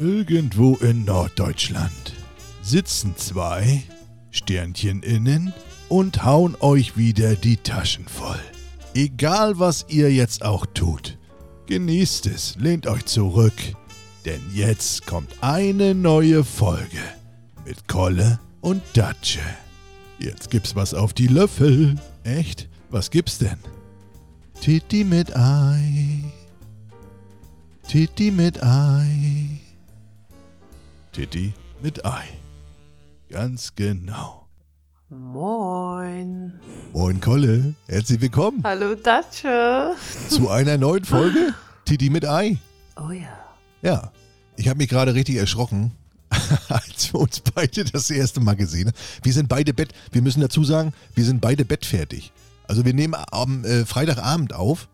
Irgendwo in Norddeutschland sitzen zwei Sternchen innen und hauen euch wieder die Taschen voll. Egal was ihr jetzt auch tut, genießt es, lehnt euch zurück, denn jetzt kommt eine neue Folge mit Kolle und Datsche. Jetzt gibt's was auf die Löffel. Echt? Was gibt's denn? Titi mit Ei. Titi mit Ei. Titi mit Ei. Ganz genau. Moin. Moin Kolle, herzlich willkommen Hallo Datsche. zu einer neuen Folge Titi mit Ei. Oh ja. Ja, ich habe mich gerade richtig erschrocken, als wir uns beide das erste Mal gesehen haben. Wir sind beide Bett, wir müssen dazu sagen, wir sind beide bettfertig. Also wir nehmen am äh, Freitagabend auf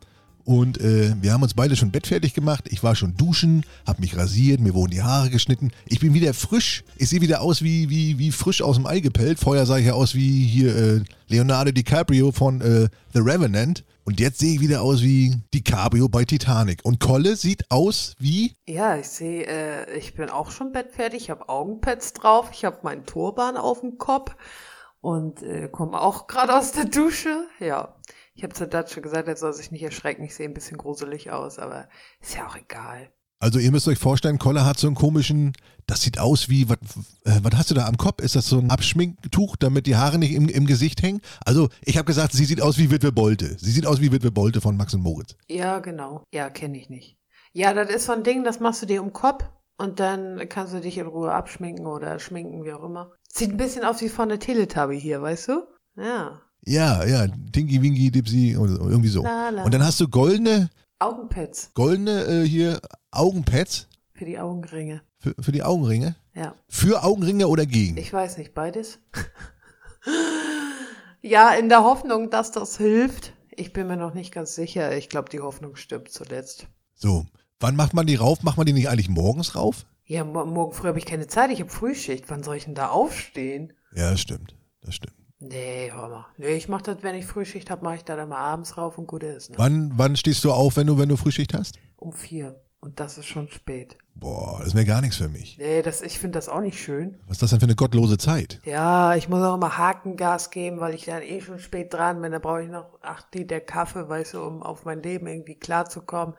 und äh, wir haben uns beide schon bettfertig gemacht. Ich war schon duschen, habe mich rasiert, mir wurden die Haare geschnitten. Ich bin wieder frisch. Ich sehe wieder aus wie, wie, wie frisch aus dem Ei gepellt. Vorher sah ich ja aus wie hier äh, Leonardo DiCaprio von äh, The Revenant. Und jetzt sehe ich wieder aus wie DiCaprio bei Titanic. Und Kolle sieht aus wie Ja, ich sehe, äh, ich bin auch schon bettfertig. Ich habe Augenpads drauf. Ich habe meinen Turban auf dem Kopf und äh, komme auch gerade aus der Dusche. Ja. Ich habe zur Datsche gesagt, er soll sich nicht erschrecken. Ich sehe ein bisschen gruselig aus, aber ist ja auch egal. Also ihr müsst euch vorstellen, Kolle hat so einen komischen, das sieht aus wie, was äh, was hast du da am Kopf? Ist das so ein Abschminktuch, damit die Haare nicht im, im Gesicht hängen? Also ich habe gesagt, sie sieht aus wie Witwe Bolte. Sie sieht aus wie Witwe Bolte von Max und Moritz. Ja, genau. Ja, kenne ich nicht. Ja, das ist so ein Ding, das machst du dir um Kopf und dann kannst du dich in Ruhe abschminken oder schminken, wie auch immer. Sieht ein bisschen aus wie von der Teletubby hier, weißt du? Ja. Ja, ja, Tinky Winky Dipsy so, irgendwie so. La, la. Und dann hast du goldene, Augenpads goldene äh, hier Augenpads für die Augenringe. für, für die Augenringe. Ja. Für Augenringe oder gegen? Ich weiß nicht, beides. ja, in der Hoffnung, dass das hilft. Ich bin mir noch nicht ganz sicher. Ich glaube, die Hoffnung stirbt zuletzt. So, wann macht man die rauf? Macht man die nicht eigentlich morgens rauf? Ja, mo morgen früh habe ich keine Zeit. Ich habe Frühschicht. Wann soll ich denn da aufstehen? Ja, das stimmt, das stimmt. Nee, hör mal. Nee, ich mache das, wenn ich Frühschicht habe, mache ich da dann mal abends rauf und gut ist. Ne? Wann, wann stehst du auf, wenn du, wenn du Frühschicht hast? Um vier. Und das ist schon spät. Boah, das wäre gar nichts für mich. Nee, das, ich finde das auch nicht schön. Was ist das denn für eine gottlose Zeit? Ja, ich muss auch mal Hakengas geben, weil ich dann eh schon spät dran bin. Da brauche ich noch acht Liter Kaffee, weißt du, um auf mein Leben irgendwie klarzukommen.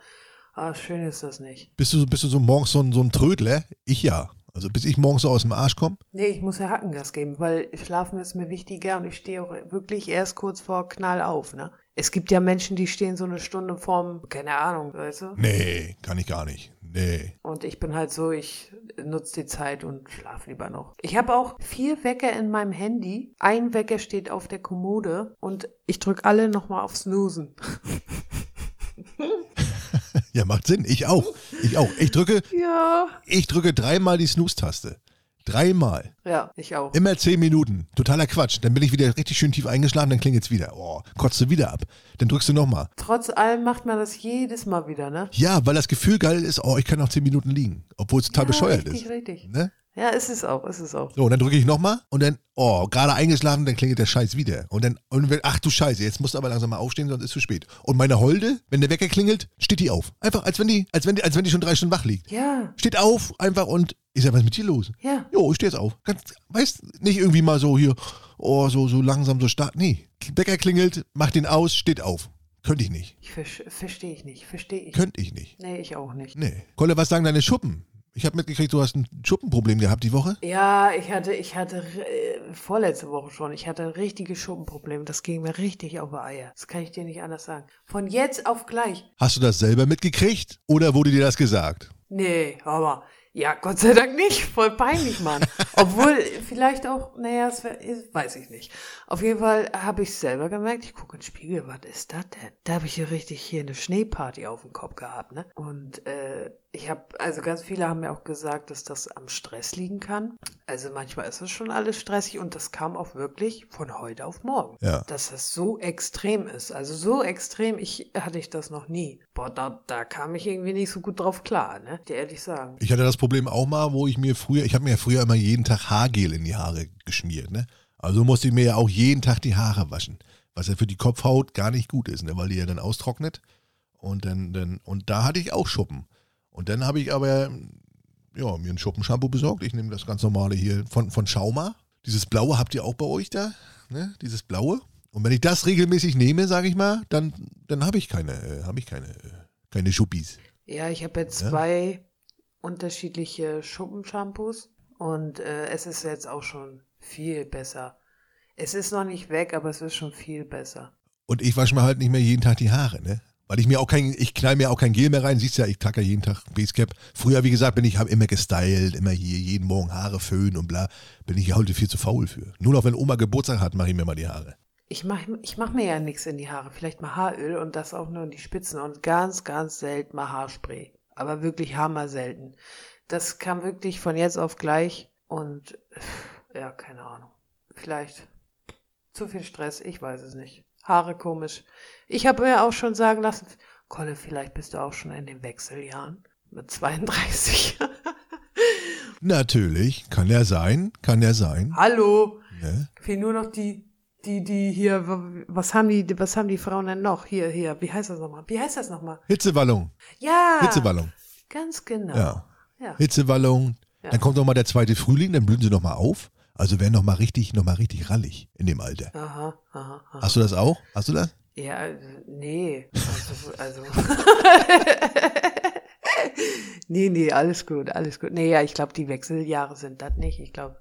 Ah, schön ist das nicht. Bist du, bist du so morgens so ein, so ein Trödler? Ich ja. Also bis ich morgens so aus dem Arsch komme. Nee, ich muss ja Hackengas geben, weil Schlafen ist mir wichtiger und ich stehe auch wirklich erst kurz vor Knall auf, ne? Es gibt ja Menschen, die stehen so eine Stunde vorm, keine Ahnung, weißt du? Nee, kann ich gar nicht. Nee. Und ich bin halt so, ich nutze die Zeit und schlafe lieber noch. Ich habe auch vier Wecker in meinem Handy. Ein Wecker steht auf der Kommode und ich drücke alle nochmal auf Snoosen. Ja, macht Sinn. Ich auch. Ich auch. Ich drücke, ja. ich drücke dreimal die Snooze-Taste. Dreimal. Ja, ich auch. Immer zehn Minuten. Totaler Quatsch. Dann bin ich wieder richtig schön tief eingeschlafen, dann klingelt's wieder. Oh, kotzt du wieder ab. Dann drückst du nochmal. Trotz allem macht man das jedes Mal wieder, ne? Ja, weil das Gefühl geil ist, oh, ich kann noch zehn Minuten liegen. Obwohl es total ja, bescheuert richtig, ist. richtig. Ne? Ja, ist es auch, ist es auch. So, und dann drücke ich nochmal und dann, oh, gerade eingeschlafen, dann klingelt der Scheiß wieder. Und dann, und wenn, ach du Scheiße, jetzt musst du aber langsam mal aufstehen, sonst ist zu spät. Und meine Holde, wenn der Wecker klingelt, steht die auf. Einfach, als wenn die, als wenn die, als wenn die schon drei Stunden wach liegt. Ja, Steht auf, einfach und, ich sag, was ist mit dir los? ja. Jo, ich stehe jetzt auf. Ganz, weißt, nicht irgendwie mal so hier, oh, so, so langsam so stark. Nee. Wecker klingelt, macht den aus, steht auf. Könnte ich nicht. Ich ver verstehe ich nicht, verstehe ich. Könnte ich nicht. Nee, ich auch nicht. Nee. Kolle, was sagen deine Schuppen? Ich habe mitgekriegt, du hast ein Schuppenproblem gehabt die Woche. Ja, ich hatte, ich hatte äh, vorletzte Woche schon, ich hatte ein richtiges Schuppenproblem. Das ging mir richtig auf die Eier. Das kann ich dir nicht anders sagen. Von jetzt auf gleich. Hast du das selber mitgekriegt oder wurde dir das gesagt? Nee, aber ja, Gott sei Dank nicht. Voll peinlich, Mann. Obwohl, vielleicht auch, naja, das wär, weiß ich nicht. Auf jeden Fall habe ich selber gemerkt, ich gucke in den Spiegel, was ist das denn? Da habe ich hier richtig hier eine Schneeparty auf dem Kopf gehabt, ne? Und äh, ich habe, also ganz viele haben mir auch gesagt, dass das am Stress liegen kann. Also manchmal ist es schon alles stressig und das kam auch wirklich von heute auf morgen. Ja. Dass das so extrem ist. Also so extrem ich, hatte ich das noch nie. Boah, da, da kam ich irgendwie nicht so gut drauf klar, ne? Dir ehrlich sagen. Ich hatte das Problem auch mal, wo ich mir früher, ich habe mir ja früher immer jeden Tag Haargel in die Haare geschmiert, ne? Also musste ich mir ja auch jeden Tag die Haare waschen, was ja für die Kopfhaut gar nicht gut ist, ne? Weil die ja dann austrocknet. Und dann, dann, und da hatte ich auch Schuppen. Und dann habe ich aber ja, mir ein Schuppenshampoo besorgt. Ich nehme das ganz normale hier von, von Schauma. Dieses blaue habt ihr auch bei euch da, ne? Dieses blaue. Und wenn ich das regelmäßig nehme, sage ich mal, dann, dann habe ich keine, äh, habe ich keine, äh, keine Schuppis. Ja, ich habe jetzt Ja. zwei unterschiedliche Schuppenshampoos und äh, es ist jetzt auch schon viel besser. Es ist noch nicht weg, aber es ist schon viel besser. Und ich wasche mir halt nicht mehr jeden Tag die Haare, ne? Weil ich mir auch kein, ich knall mir auch kein Gel mehr rein. Siehst ja, ich trage ja jeden Tag Basecap. Früher, wie gesagt, bin ich, habe immer gestylt, immer hier, jeden Morgen Haare föhnen und bla. Bin ich heute viel zu faul für. Nur noch, wenn Oma Geburtstag hat, mache ich mir mal die Haare. Ich mache ich mach mir ja nichts in die Haare. Vielleicht mal Haaröl und das auch nur in die Spitzen und ganz, ganz selten mal Haarspray. Aber wirklich hammer selten. Das kam wirklich von jetzt auf gleich und ja, keine Ahnung. Vielleicht zu viel Stress, ich weiß es nicht. Haare komisch. Ich habe mir auch schon sagen lassen, Kolle, vielleicht bist du auch schon in den Wechseljahren mit 32. Natürlich, kann ja sein, kann ja sein. Hallo. Ne? Fehlen nur noch die, die, die hier, was haben die, was haben die Frauen denn noch? Hier, hier, wie heißt das nochmal? Wie heißt das nochmal? Hitzewallung, Ja. Hitzewallung. Ganz genau. Ja. Ja. Hitzewallung. Ja. Dann kommt noch mal der zweite Frühling, dann blühen sie noch mal auf. Also werden noch mal richtig, noch mal richtig rallig in dem Alter. Aha, aha, aha. Hast du das auch? Hast du das? Ja, äh, nee. Also, also. nee, nee, alles gut, alles gut. Nee, ja, ich glaube, die Wechseljahre sind das nicht. Ich glaube,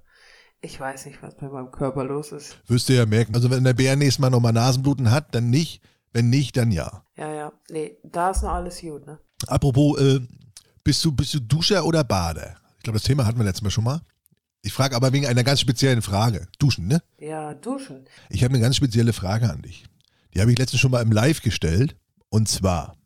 ich weiß nicht, was mit meinem Körper los ist. Wirst du ja merken. Also wenn der Bär nächstes Mal noch mal Nasenbluten hat, dann nicht. Wenn nicht, dann ja. Ja, ja. Nee, da ist noch alles gut, ne? Apropos, äh, bist du, bist du Duscher oder Bader? Ich glaube, das Thema hatten wir letztes Mal schon mal. Ich frage aber wegen einer ganz speziellen Frage. Duschen, ne? Ja, duschen. Ich habe eine ganz spezielle Frage an dich. Die habe ich letztens schon mal im Live gestellt. Und zwar,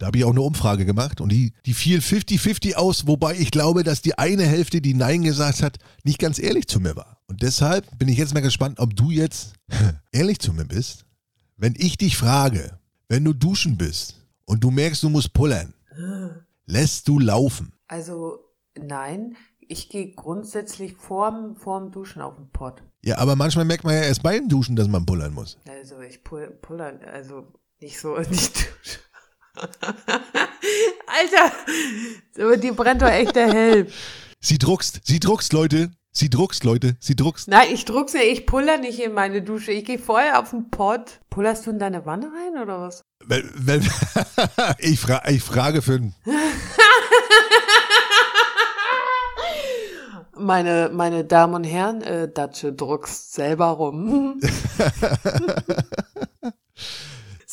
da habe ich auch eine Umfrage gemacht und die, die fiel 50-50 aus, wobei ich glaube, dass die eine Hälfte, die Nein gesagt hat, nicht ganz ehrlich zu mir war. Und deshalb bin ich jetzt mal gespannt, ob du jetzt ehrlich zu mir bist. Wenn ich dich frage, wenn du duschen bist und du merkst, du musst pullern, lässt du laufen. Also, nein, ich gehe grundsätzlich vorm, vorm Duschen auf den Pott. Ja, aber manchmal merkt man ja erst beim Duschen, dass man pullern muss. Also, ich pull, puller, also nicht so, nicht duschen. Alter, so, die brennt doch echt der Helm. Sie druckst, sie druckst, Leute. Sie druckst, Leute. Sie druckst. Nein, ich druck's ja, ich puller nicht in meine Dusche. Ich gehe vorher auf den Pott. Pullerst du in deine Wanne rein oder was? Ich, fra ich frage für ein. Meine, meine Damen und Herren, äh, Datsche druckst selber rum.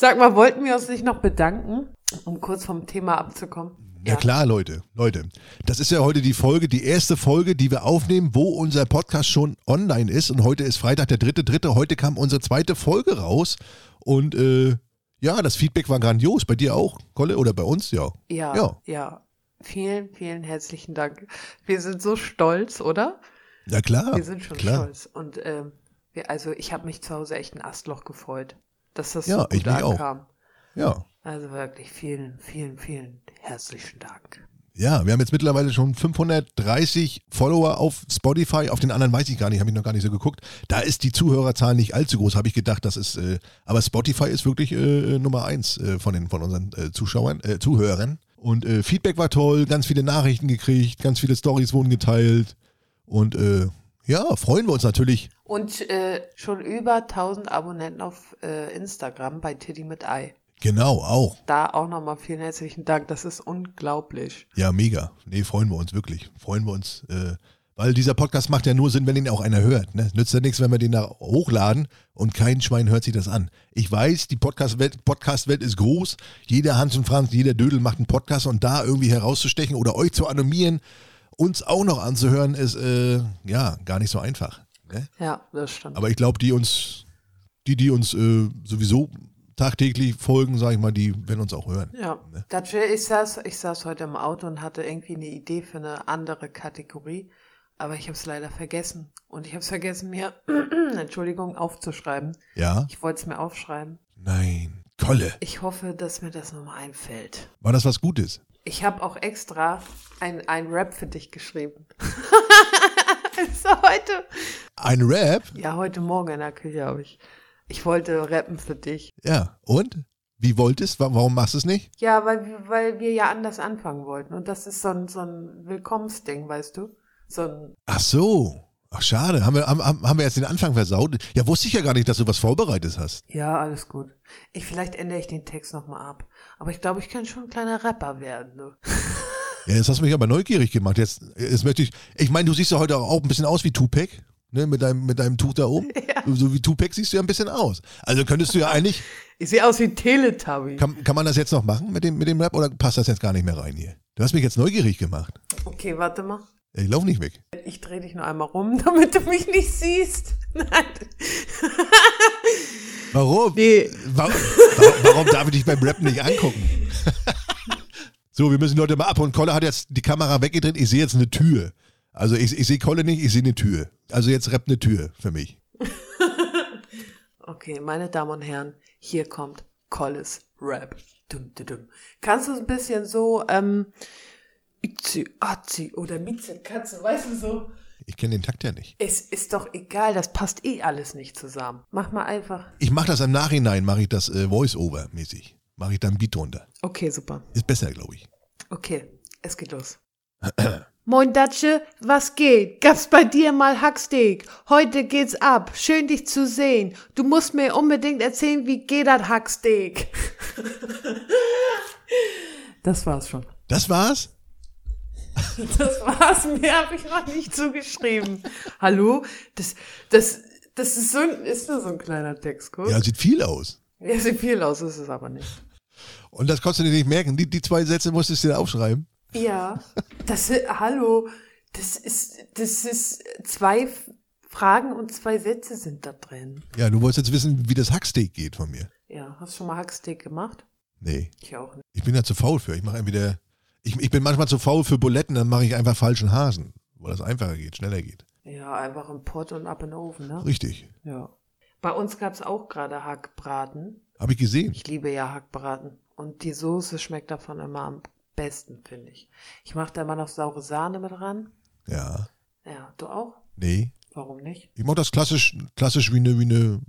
Sag mal, wollten wir uns nicht noch bedanken, um kurz vom Thema abzukommen? Ja. klar, Leute. Leute, das ist ja heute die Folge, die erste Folge, die wir aufnehmen, wo unser Podcast schon online ist. Und heute ist Freitag, der dritte, dritte. Heute kam unsere zweite Folge raus. Und äh, ja, das Feedback war grandios. Bei dir auch, Kolle? Oder bei uns? Ja. Ja, Ja. ja. Vielen, vielen herzlichen Dank. Wir sind so stolz, oder? Ja, klar. Wir sind schon klar. stolz. Und ähm, wir, also ich habe mich zu Hause echt ein Astloch gefreut, dass das Ja, so ich gut auch. ankam. Ja. Also wirklich vielen, vielen, vielen herzlichen Dank. Ja, wir haben jetzt mittlerweile schon 530 Follower auf Spotify. Auf den anderen weiß ich gar nicht, habe ich noch gar nicht so geguckt. Da ist die Zuhörerzahl nicht allzu groß, habe ich gedacht. Das ist, äh, aber Spotify ist wirklich äh, Nummer eins äh, von den von unseren äh, Zuschauern, äh, Zuhörern. Und äh, Feedback war toll, ganz viele Nachrichten gekriegt, ganz viele Stories wurden geteilt. Und äh, ja, freuen wir uns natürlich. Und äh, schon über 1000 Abonnenten auf äh, Instagram bei Tiddy mit Ei. Genau, auch. Da auch nochmal vielen herzlichen Dank. Das ist unglaublich. Ja, mega. Nee, freuen wir uns wirklich. Freuen wir uns. Äh, weil dieser Podcast macht ja nur Sinn, wenn ihn auch einer hört. Ne? Nützt ja nichts, wenn wir den da hochladen und kein Schwein hört sich das an. Ich weiß, die Podcast-Welt Podcast -Welt ist groß. Jeder Hans und Franz, jeder Dödel macht einen Podcast und da irgendwie herauszustechen oder euch zu animieren, uns auch noch anzuhören, ist äh, ja gar nicht so einfach. Ne? Ja, das stimmt. Aber ich glaube, die uns, die, die uns äh, sowieso tagtäglich folgen, sage ich mal, die werden uns auch hören. Ja, Datsche, ich saß, ich saß heute im Auto und hatte irgendwie eine Idee für eine andere Kategorie, aber ich habe es leider vergessen. Und ich habe es vergessen, mir, Entschuldigung, aufzuschreiben. Ja? Ich wollte es mir aufschreiben. Nein. Kolle. Ich hoffe, dass mir das nochmal einfällt. War das was Gutes? Ich habe auch extra ein, ein Rap für dich geschrieben. so heute. Ein Rap? Ja, heute Morgen in der Küche habe ich. Ich wollte rappen für dich. Ja. Und? wie wolltest? Wa- Warum machst du es nicht? Ja, weil, weil wir ja anders anfangen wollten. Und das ist so ein, so ein Willkommensding, weißt du? So ein, Ach so. Ach, schade. Haben wir, haben, haben wir jetzt den Anfang versaut? Ja, wusste ich ja gar nicht, dass du was vorbereitet hast. ja, alles gut. Ich, vielleicht ändere ich den Text nochmal ab. Aber ich glaube, ich kann schon ein kleiner Rapper werden. Du. Ja, jetzt hast du mich aber neugierig gemacht. Jetzt, jetzt möchte ich. Ich meine, du siehst ja heute auch ein bisschen aus wie Tupac, ne? Mit deinem, mit deinem Tuch da oben. So, so wie Tupac siehst du ja ein bisschen aus. Also könntest du ja eigentlich. Ich sehe aus wie Teletubby. Kann, kann man das jetzt noch machen mit dem, mit dem Rap oder passt das jetzt gar nicht mehr rein hier? Du hast mich jetzt neugierig gemacht. Okay, warte mal. Ich lauf nicht weg. Ich drehe dich nur einmal rum, damit du mich nicht siehst. Nein. Warum? Nee. Warum, warum, darf ich dich beim Rap nicht angucken? so, wir müssen die Leute mal ab. Und Kolle hat jetzt die Kamera weggedreht. Ich sehe jetzt eine Tür. Also ich, ich sehe Kolle nicht, ich sehe eine Tür. Also jetzt rappt eine Tür für mich. Okay, meine Damen und Herren, hier kommt Collis Rap. Dum, dum, dum. Kannst du es ein bisschen so, ähm, Itzi, Atzi oder Mitze, Katze, weißt du so? Ich kenne den Takt ja nicht. Es ist doch egal, das passt eh alles nicht zusammen. Mach mal einfach. Ich mache das im Nachhinein, mache ich das äh, Voice-Over-mäßig. Mache ich da ein Beat drunter. Okay, super. Ist besser, glaube ich. Okay, es geht los. Moin Datsche, was geht? Gab's bei dir mal Hacksteak? Heute geht's ab. Schön dich zu sehen. Du musst mir unbedingt erzählen, wie geht das Hacksteak? Das war's schon. Das war's? Das war's. Mehr habe ich noch nicht zugeschrieben. Hallo? Das, das, das ist so ein, ist nur so ein kleiner Text, gut? Ja, sieht viel aus. Ja, sieht viel aus, ist es aber nicht. Und das konntest du dir nicht merken. Die, die zwei Sätze musstest du dir aufschreiben. Ja, das, hallo, das ist, das ist zwei Fragen und zwei Sätze sind da drin. Ja, du wolltest jetzt wissen, wie das Hacksteak geht von mir. Ja, hast du schon mal Hacksteak gemacht? Nee, Ich auch nicht. ich bin da zu faul für. Ich mache entweder. Ich, ich bin manchmal zu faul für Buletten, dann mache ich einfach falschen Hasen, weil das einfacher geht, schneller geht. Ja, einfach im Pott und ab in den Ofen, ne? Richtig. Ja. Bei uns gab's auch gerade Hackbraten. Habe ich gesehen. Ich liebe ja Hackbraten. Und die Soße schmeckt davon immer am besten, finde ich. Ich mache da immer noch saure Sahne mit ran. Ja. Ja, du auch? Nee. Warum nicht? Ich mache das klassisch, klassisch wie eine, wie eine,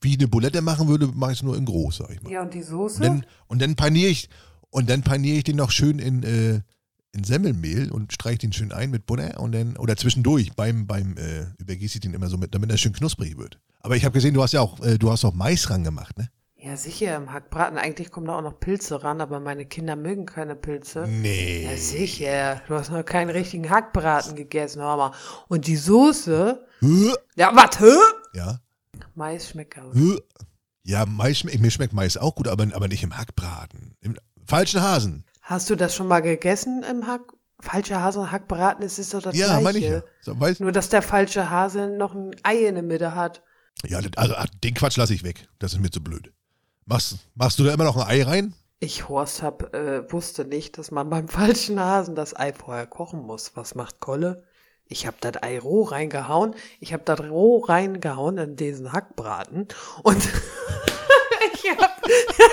wie eine Bulette machen würde, mache ich es nur in groß, sag ich mal. Ja, und die Soße? Und dann, und dann paniere ich, und dann paniere ich den noch schön in, äh, in Semmelmehl und streiche den schön ein mit Butter und dann, oder zwischendurch beim, beim, äh, übergieße ich den immer so mit, damit er schön knusprig wird. Aber ich habe gesehen, du hast ja auch, äh, du hast auch Mais ran gemacht, ne? Ja, sicher, im Hackbraten. Eigentlich kommen da auch noch Pilze ran, aber meine Kinder mögen keine Pilze. Nee. Ja, sicher. Du hast noch keinen richtigen Hackbraten gegessen, hör mal. Und die Soße. Hö? Ja, was, hä? Ja. Mais schmeckt gut. Hö? Ja, Mais, schme- mir schmeckt Mais auch gut, aber, aber nicht im Hackbraten. Im falschen Hasen. Hast du das schon mal gegessen im Hack? Falscher Hase und Hackbraten, es ist doch das Ja, Gleiche. meine ich ja. So, weiß, Nur, dass der falsche Hase noch ein Ei in der Mitte hat. ja, also ah, den Quatsch lasse ich weg. Das ist mir zu blöd. Machst, machst du da immer noch ein Ei rein? Ich, Horst, hab, äh, wusste nicht, dass man beim falschen Hasen das Ei vorher kochen muss. Was macht Kolle? Ich hab das Ei roh reingehauen. Ich hab das roh reingehauen in diesen Hackbraten. Und ich hab, Nee,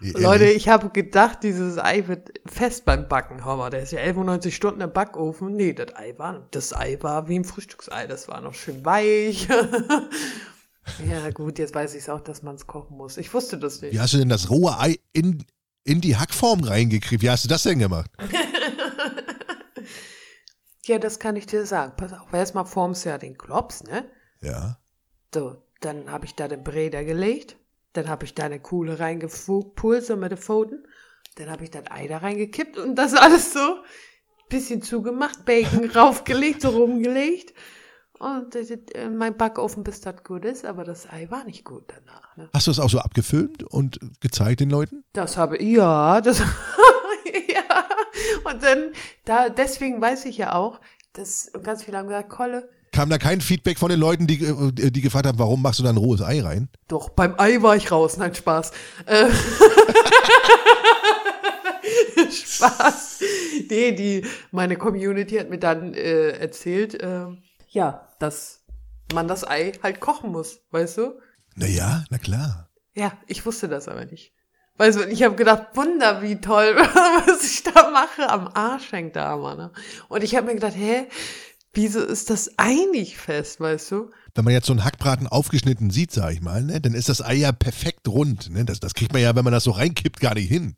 Leute, ich habe gedacht, dieses Ei wird fest beim Backen. Mal, der ist ja 91 Stunden im Backofen. Nee, das Ei war, das Ei war wie ein Frühstücksei. Das war noch schön weich. ja, gut, jetzt weiß ich es auch, dass man es kochen muss. Ich wusste das nicht. Wie hast du denn das rohe Ei in, in die Hackform reingekriegt? Wie hast du das denn gemacht? Ja, das kann ich dir sagen. Pass auf, erstmal formst du ja den Klops, ne? Ja. So, dann habe ich da den Breder gelegt. Dann habe ich da eine Kuhle reingepult, so mit den Pfoten. Dann habe ich das Ei da reingekippt und das alles so bisschen zugemacht, Bacon raufgelegt, so rumgelegt. Und das, äh, mein Backofen, bis das gut ist, aber das Ei war nicht gut danach. Ne? Hast du es auch so abgefilmt und gezeigt den Leuten? Das habe ja, das ja. Und dann, da, deswegen weiß ich ja auch, dass ganz viele haben gesagt, Kolle, Kam da kein Feedback von den Leuten, die, äh, die gefragt haben, warum machst du da ein rohes Ei rein? Doch, beim Ei war ich raus. Nein, Spaß. Äh, Spaß. Nee, die, meine Community hat mir dann äh, erzählt, ähm, ja, dass man das Ei halt kochen muss, weißt du? Naja, na klar. Ja, ich wusste das aber nicht. Weißt du, ich habe gedacht, Wunder, wie toll, was ich da mache. Am Arsch hängt da immer, ne? Und ich habe mir gedacht, hä, Wieso ist das Ei nicht fest, weißt du? Wenn man jetzt so einen Hackbraten aufgeschnitten sieht, sag ich mal, ne, dann ist das Ei ja perfekt rund. Ne? Das, das kriegt man ja, wenn man das so reinkippt, gar nicht hin.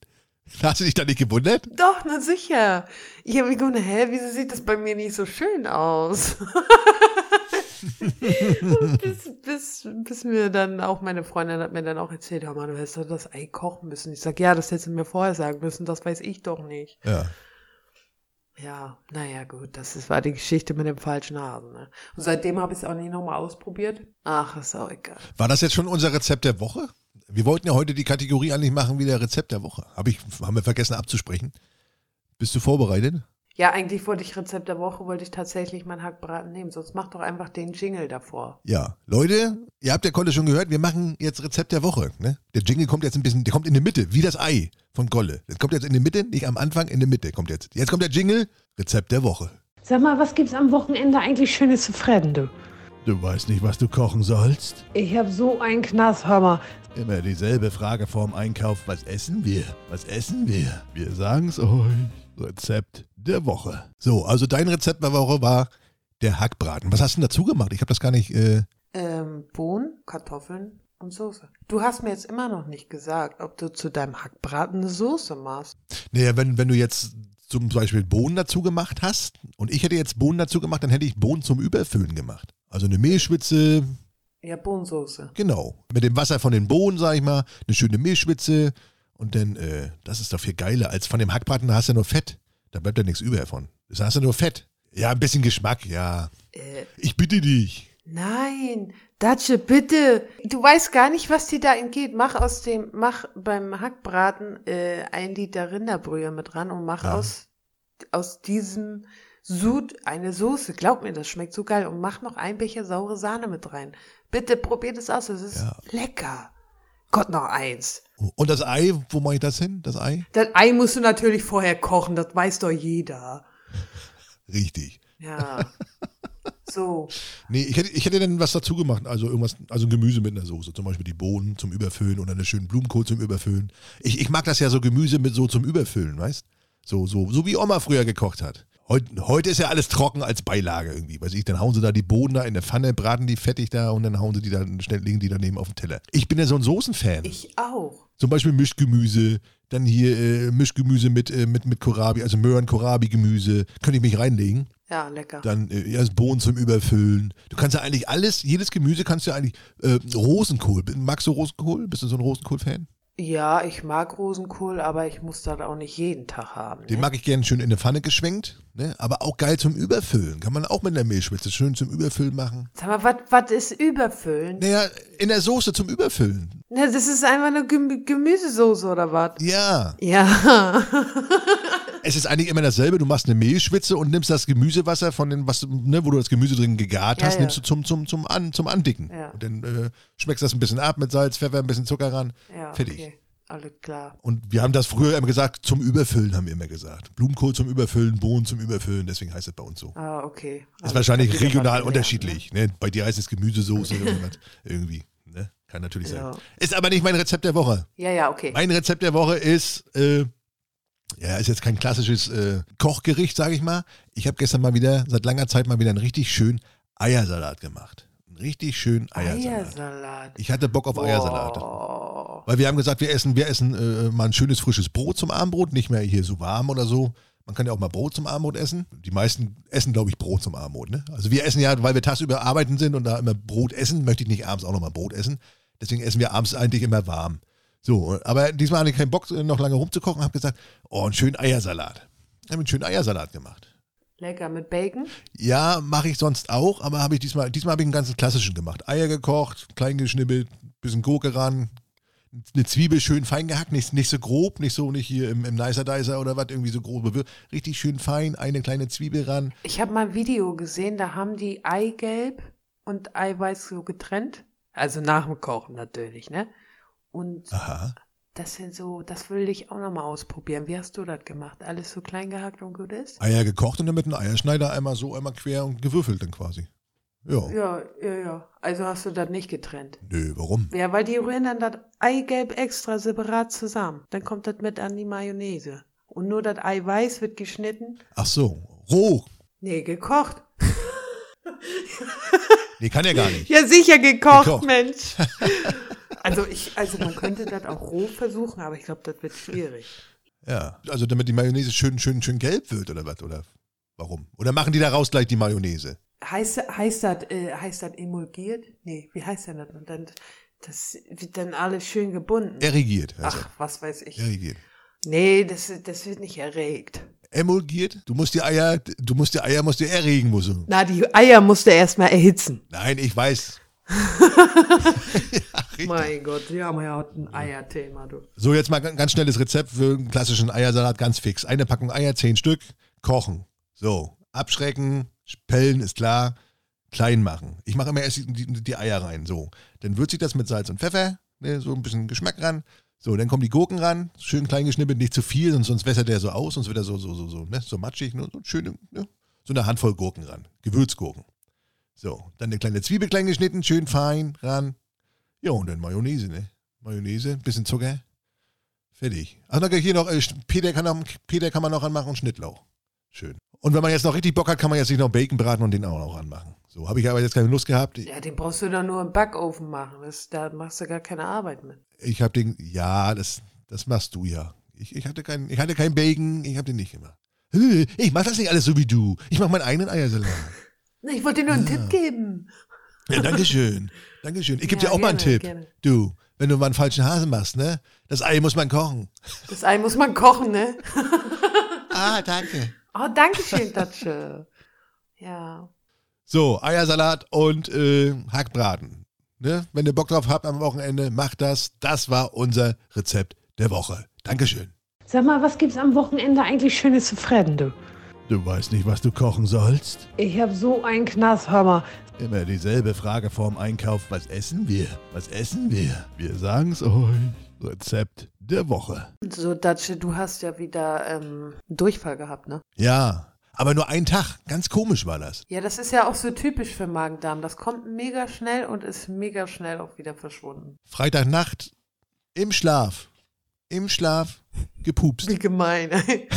Hast du dich da nicht gewundert? Doch, na sicher. Ich habe mich gewundert, hä, wieso sieht das bei mir nicht so schön aus? bis, bis, bis mir dann auch meine Freundin hat mir dann auch erzählt, hör mal, du hättest doch das Ei kochen müssen. Ich sag, ja, das hättest du mir vorher sagen müssen, das weiß ich doch nicht. Ja. Ja, naja, gut, das ist, war die Geschichte mit dem falschen Hasen. Ne? Und seitdem habe ich es auch nicht nochmal ausprobiert. Ach, ist auch egal. War das jetzt schon unser Rezept der Woche? Wir wollten ja heute die Kategorie eigentlich machen wie der Rezept der Woche. Hab ich, haben wir vergessen abzusprechen. Bist du vorbereitet? Ja, eigentlich wollte ich Rezept der Woche, wollte ich tatsächlich meinen Hackbraten nehmen. Sonst mach doch einfach den Jingle davor. Ja, Leute, ihr habt ja Kolle schon gehört, wir machen jetzt Rezept der Woche. Ne? Der Jingle kommt jetzt ein bisschen, der kommt in die Mitte, wie das Ei von Golle. Das kommt jetzt in die Mitte, nicht am Anfang, in die Mitte kommt jetzt. Jetzt kommt der Jingle, Rezept der Woche. Sag mal, was gibt's am Wochenende eigentlich Schönes zu fressen, du? Du weißt nicht, was du kochen sollst? Ich hab so einen mal. Immer dieselbe Frage vorm Einkauf. Was essen wir? Was essen wir? Wir sagen's euch. Rezept der Woche. So, also dein Rezept der Woche war der Hackbraten. Was hast du denn dazu gemacht? Ich habe das gar nicht. Äh Ähm, Bohnen, Kartoffeln und Soße. Du hast mir jetzt immer noch nicht gesagt, ob du zu deinem Hackbraten eine Soße machst. naja, wenn, wenn du jetzt zum Beispiel Bohnen dazu gemacht hast und ich hätte jetzt Bohnen dazu gemacht, dann hätte ich Bohnen zum Überfüllen gemacht. Also eine Mehlschwitze, Ja, Bohnensoße. genau. Mit dem Wasser von den Bohnen, sag ich mal, eine schöne Mehlschwitze und dann, äh, das ist doch viel geiler als von dem Hackbraten, da hast du ja nur Fett. Da bleibt ja nichts über davon. Da hast du nur Fett. Ja, ein bisschen Geschmack, ja. Äh, Ich bitte dich. nein, Datsche, bitte. Du weißt gar nicht, was dir da entgeht. Mach aus dem, mach beim Hackbraten äh, ein Liter Rinderbrühe mit ran und mach Ja. aus, aus diesem Sud eine Soße. Glaub mir, das schmeckt so geil. Und mach noch ein Becher saure Sahne mit rein. Bitte probier das aus, das ist Ja. lecker. Gott, noch eins. Und das Ei, wo mache ich das hin? Das Ei? Das Ei musst du natürlich vorher kochen, das weiß doch jeder. Richtig. Ja. So. Nee, ich hätte, ich hätte dann was dazu gemacht. Also irgendwas, also Gemüse mit einer Soße. Zum Beispiel die Bohnen zum Überfüllen oder einen schönen Blumenkohl zum Überfüllen. Ich, ich mag das ja so Gemüse mit so zum Überfüllen, weißt? So, so, so wie Oma früher gekocht hat. Heute, heute ist ja alles trocken als Beilage irgendwie. Weiß ich, dann hauen sie da die Bohnen da in der Pfanne, braten die fettig da und dann hauen sie die dann schnell, legen die daneben auf den Teller. Ich bin ja so ein Soßenfan. Ich auch. Zum Beispiel Mischgemüse, dann hier äh, Mischgemüse mit, äh, mit, mit Kohlrabi, also Möhren-Kohlrabi-Gemüse. Könnte ich mich reinlegen. Ja, lecker. Dann äh, erst Bohnen zum Überfüllen. Du kannst ja eigentlich alles, jedes Gemüse kannst du ja eigentlich. Äh, Rosenkohl. Magst du Rosenkohl? Bist du so ein Rosenkohl-Fan? Ja, ich mag Rosenkohl, aber ich muss das auch nicht jeden Tag haben. Den Ne? mag ich gerne schön in eine Pfanne geschwenkt, ne? aber auch geil zum Überfüllen. Kann man auch mit einer Mehlschwitze schön zum Überfüllen machen. Sag mal, was ist Überfüllen? Naja, in der Soße zum Überfüllen. Ne, das ist einfach eine Gemü Gemüsesoße oder was? Ja. Ja. Es ist eigentlich immer dasselbe. Du machst eine Mehlschwitze und nimmst das Gemüsewasser von den, was, ne, wo du das Gemüse drin gegart Ja, hast, ja. nimmst du zum, zum, zum, An, zum Andicken. Ja. Und dann äh, schmeckst das ein bisschen ab mit Salz, Pfeffer, ein bisschen Zucker ran. ja Fertig. Okay. Alles klar. Und wir haben das früher immer gesagt, zum Überfüllen haben wir immer gesagt. Blumenkohl zum Überfüllen, Bohnen zum Überfüllen, deswegen heißt es bei uns so. Ah, okay. Ist Alles wahrscheinlich klar, wieder was regional gelernt, unterschiedlich. Ne? Bei dir heißt es Gemüsesoße oder was irgendwie. Kann natürlich Ja. sein. Ist aber nicht mein Rezept der Woche. Ja, ja, okay. Mein Rezept der Woche ist, äh, ja, ist jetzt kein klassisches äh, Kochgericht, sage ich mal. Ich habe gestern mal wieder, seit langer Zeit mal wieder einen richtig schönen Eiersalat gemacht. Einen richtig schönen Eiersalat. Eiersalat. Ich hatte Bock auf Eiersalat. Oh. Weil wir haben gesagt, wir essen, wir essen äh, mal ein schönes frisches Brot zum Abendbrot, nicht mehr hier so warm oder so. Man kann ja auch mal Brot zum Abendbrot essen. Die meisten essen, glaube ich, Brot zum Abendbrot. Ne? Also wir essen ja, weil wir tagsüber arbeiten sind und da immer Brot essen, möchte ich nicht abends auch nochmal Brot essen. Deswegen essen wir abends eigentlich immer warm. So, aber diesmal hatte ich keinen Bock, noch lange rumzukochen, habe gesagt, oh, einen schönen Eiersalat. Habe einen schönen Eiersalat gemacht. Lecker mit Bacon. Ja, mache ich sonst auch, aber habe ich diesmal, diesmal habe ich einen ganzen klassischen gemacht. Eier gekocht, klein geschnibbelt, bisschen Gurke ran, eine Zwiebel schön fein gehackt, nicht, nicht so grob, nicht so nicht hier im, im Nicer Dicer oder was, irgendwie so grob bewirkt. Richtig schön fein, eine kleine Zwiebel ran. Ich habe mal ein Video gesehen, da haben die Eigelb und Eiweiß so getrennt. Also nach dem Kochen natürlich, ne? Und Aha. das sind so, das will ich auch nochmal ausprobieren. Wie hast du das gemacht? Alles so klein gehackt und gut ist? Eier gekocht und dann mit einem Eierschneider einmal so, einmal quer und gewürfelt dann quasi. Ja. Ja, ja, ja. Also hast du das nicht getrennt. Nö, warum? Ja, weil die rühren dann das Eigelb extra separat zusammen. Dann kommt das mit an die Mayonnaise. Und nur das Eiweiß wird geschnitten. Ach so, roh. Nee, gekocht. Nee, kann er gar nicht. Ja, sicher gekocht, Gekocht. Mensch. Also ich, also man könnte das auch roh versuchen, aber ich glaube, das wird schwierig. Ja. Also damit die Mayonnaise schön, schön, schön gelb wird oder was? Oder warum? Oder machen die daraus gleich die Mayonnaise? Heißt, heißt das, äh, heißt das emulgiert? Nee, wie heißt denn das? Und dann, das wird dann alles schön gebunden. Erregiert. Ach, was weiß ich. er. Erregiert. Nee, das, das wird nicht erregt. Emulgiert? Du musst die Eier, du musst die Eier, musst du erregen, musst du. Na, die Eier musst du erstmal erhitzen. Nein, ich weiß. ja. Mein Gott, wir haben ja heute ein Eierthema, du. So, jetzt mal ganz ganz schnelles Rezept für einen klassischen Eiersalat, ganz fix. Eine Packung Eier, zehn Stück, kochen. So, abschrecken, pellen ist klar, klein machen. Ich mache immer erst die, die, die Eier rein, so. Dann würze ich das mit Salz und Pfeffer, ne, so ein bisschen Geschmack ran. So, dann kommen die Gurken ran, schön klein geschnippelt, nicht zu viel, sonst, sonst wässert der so aus, sonst wird er so, so, so, so, ne, so matschig, nur so schöne, ne, so eine Handvoll Gurken ran, Gewürzgurken. So, dann eine kleine Zwiebel klein geschnitten, schön fein ran. Ja, und dann Mayonnaise, ne? Mayonnaise, bisschen Zucker, Fertig. Ach, dann hier noch, äh, Peter kann, noch, Peter kann man noch anmachen und Schnittlauch. Schön. Und wenn man jetzt noch richtig Bock hat, kann man jetzt sich noch Bacon braten und den auch noch anmachen. So, habe ich aber jetzt keine Lust gehabt. Ja, den brauchst du dann nur im Backofen machen. Das, da machst du gar keine Arbeit mit. Ich habe den, ja, das, das machst du ja. Ich, ich, hatte kein, ich hatte kein Bacon, ich habe den nicht gemacht. Ich mache das nicht alles so wie du. Ich mache meinen eigenen Eiersalat. Ich wollte dir nur einen Tipp geben. Ja, Dankeschön. Dankeschön. Ich gebe Ja, dir auch mal einen gerne, Tipp. gerne. Du, wenn du mal einen falschen Hase machst, ne? Das Ei muss man kochen. Das Ei muss man kochen, ne? Ah, danke. Oh, danke schön, Datsche. Ja. So, Eiersalat und äh, Hackbraten. Ne? Wenn ihr Bock drauf habt am Wochenende, macht das. Das war unser Rezept der Woche. Dankeschön. Sag mal, was gibt's am Wochenende eigentlich Schönes zu fressen, du? Du weißt nicht, was du kochen sollst? Ich hab so einen Knast, hör mal. Immer dieselbe Frage vorm Einkauf. Was essen wir? Was essen wir? Wir sagen's euch. Rezept der Woche. So, Datsche, du hast ja wieder ähm, Durchfall gehabt, ne? Ja, aber nur einen Tag. Ganz komisch war das. Ja, das ist ja auch so typisch für Magen-Darm. Das kommt mega schnell und ist mega schnell auch wieder verschwunden. Freitagnacht im Schlaf. Im Schlaf gepupst. Wie gemein, ey.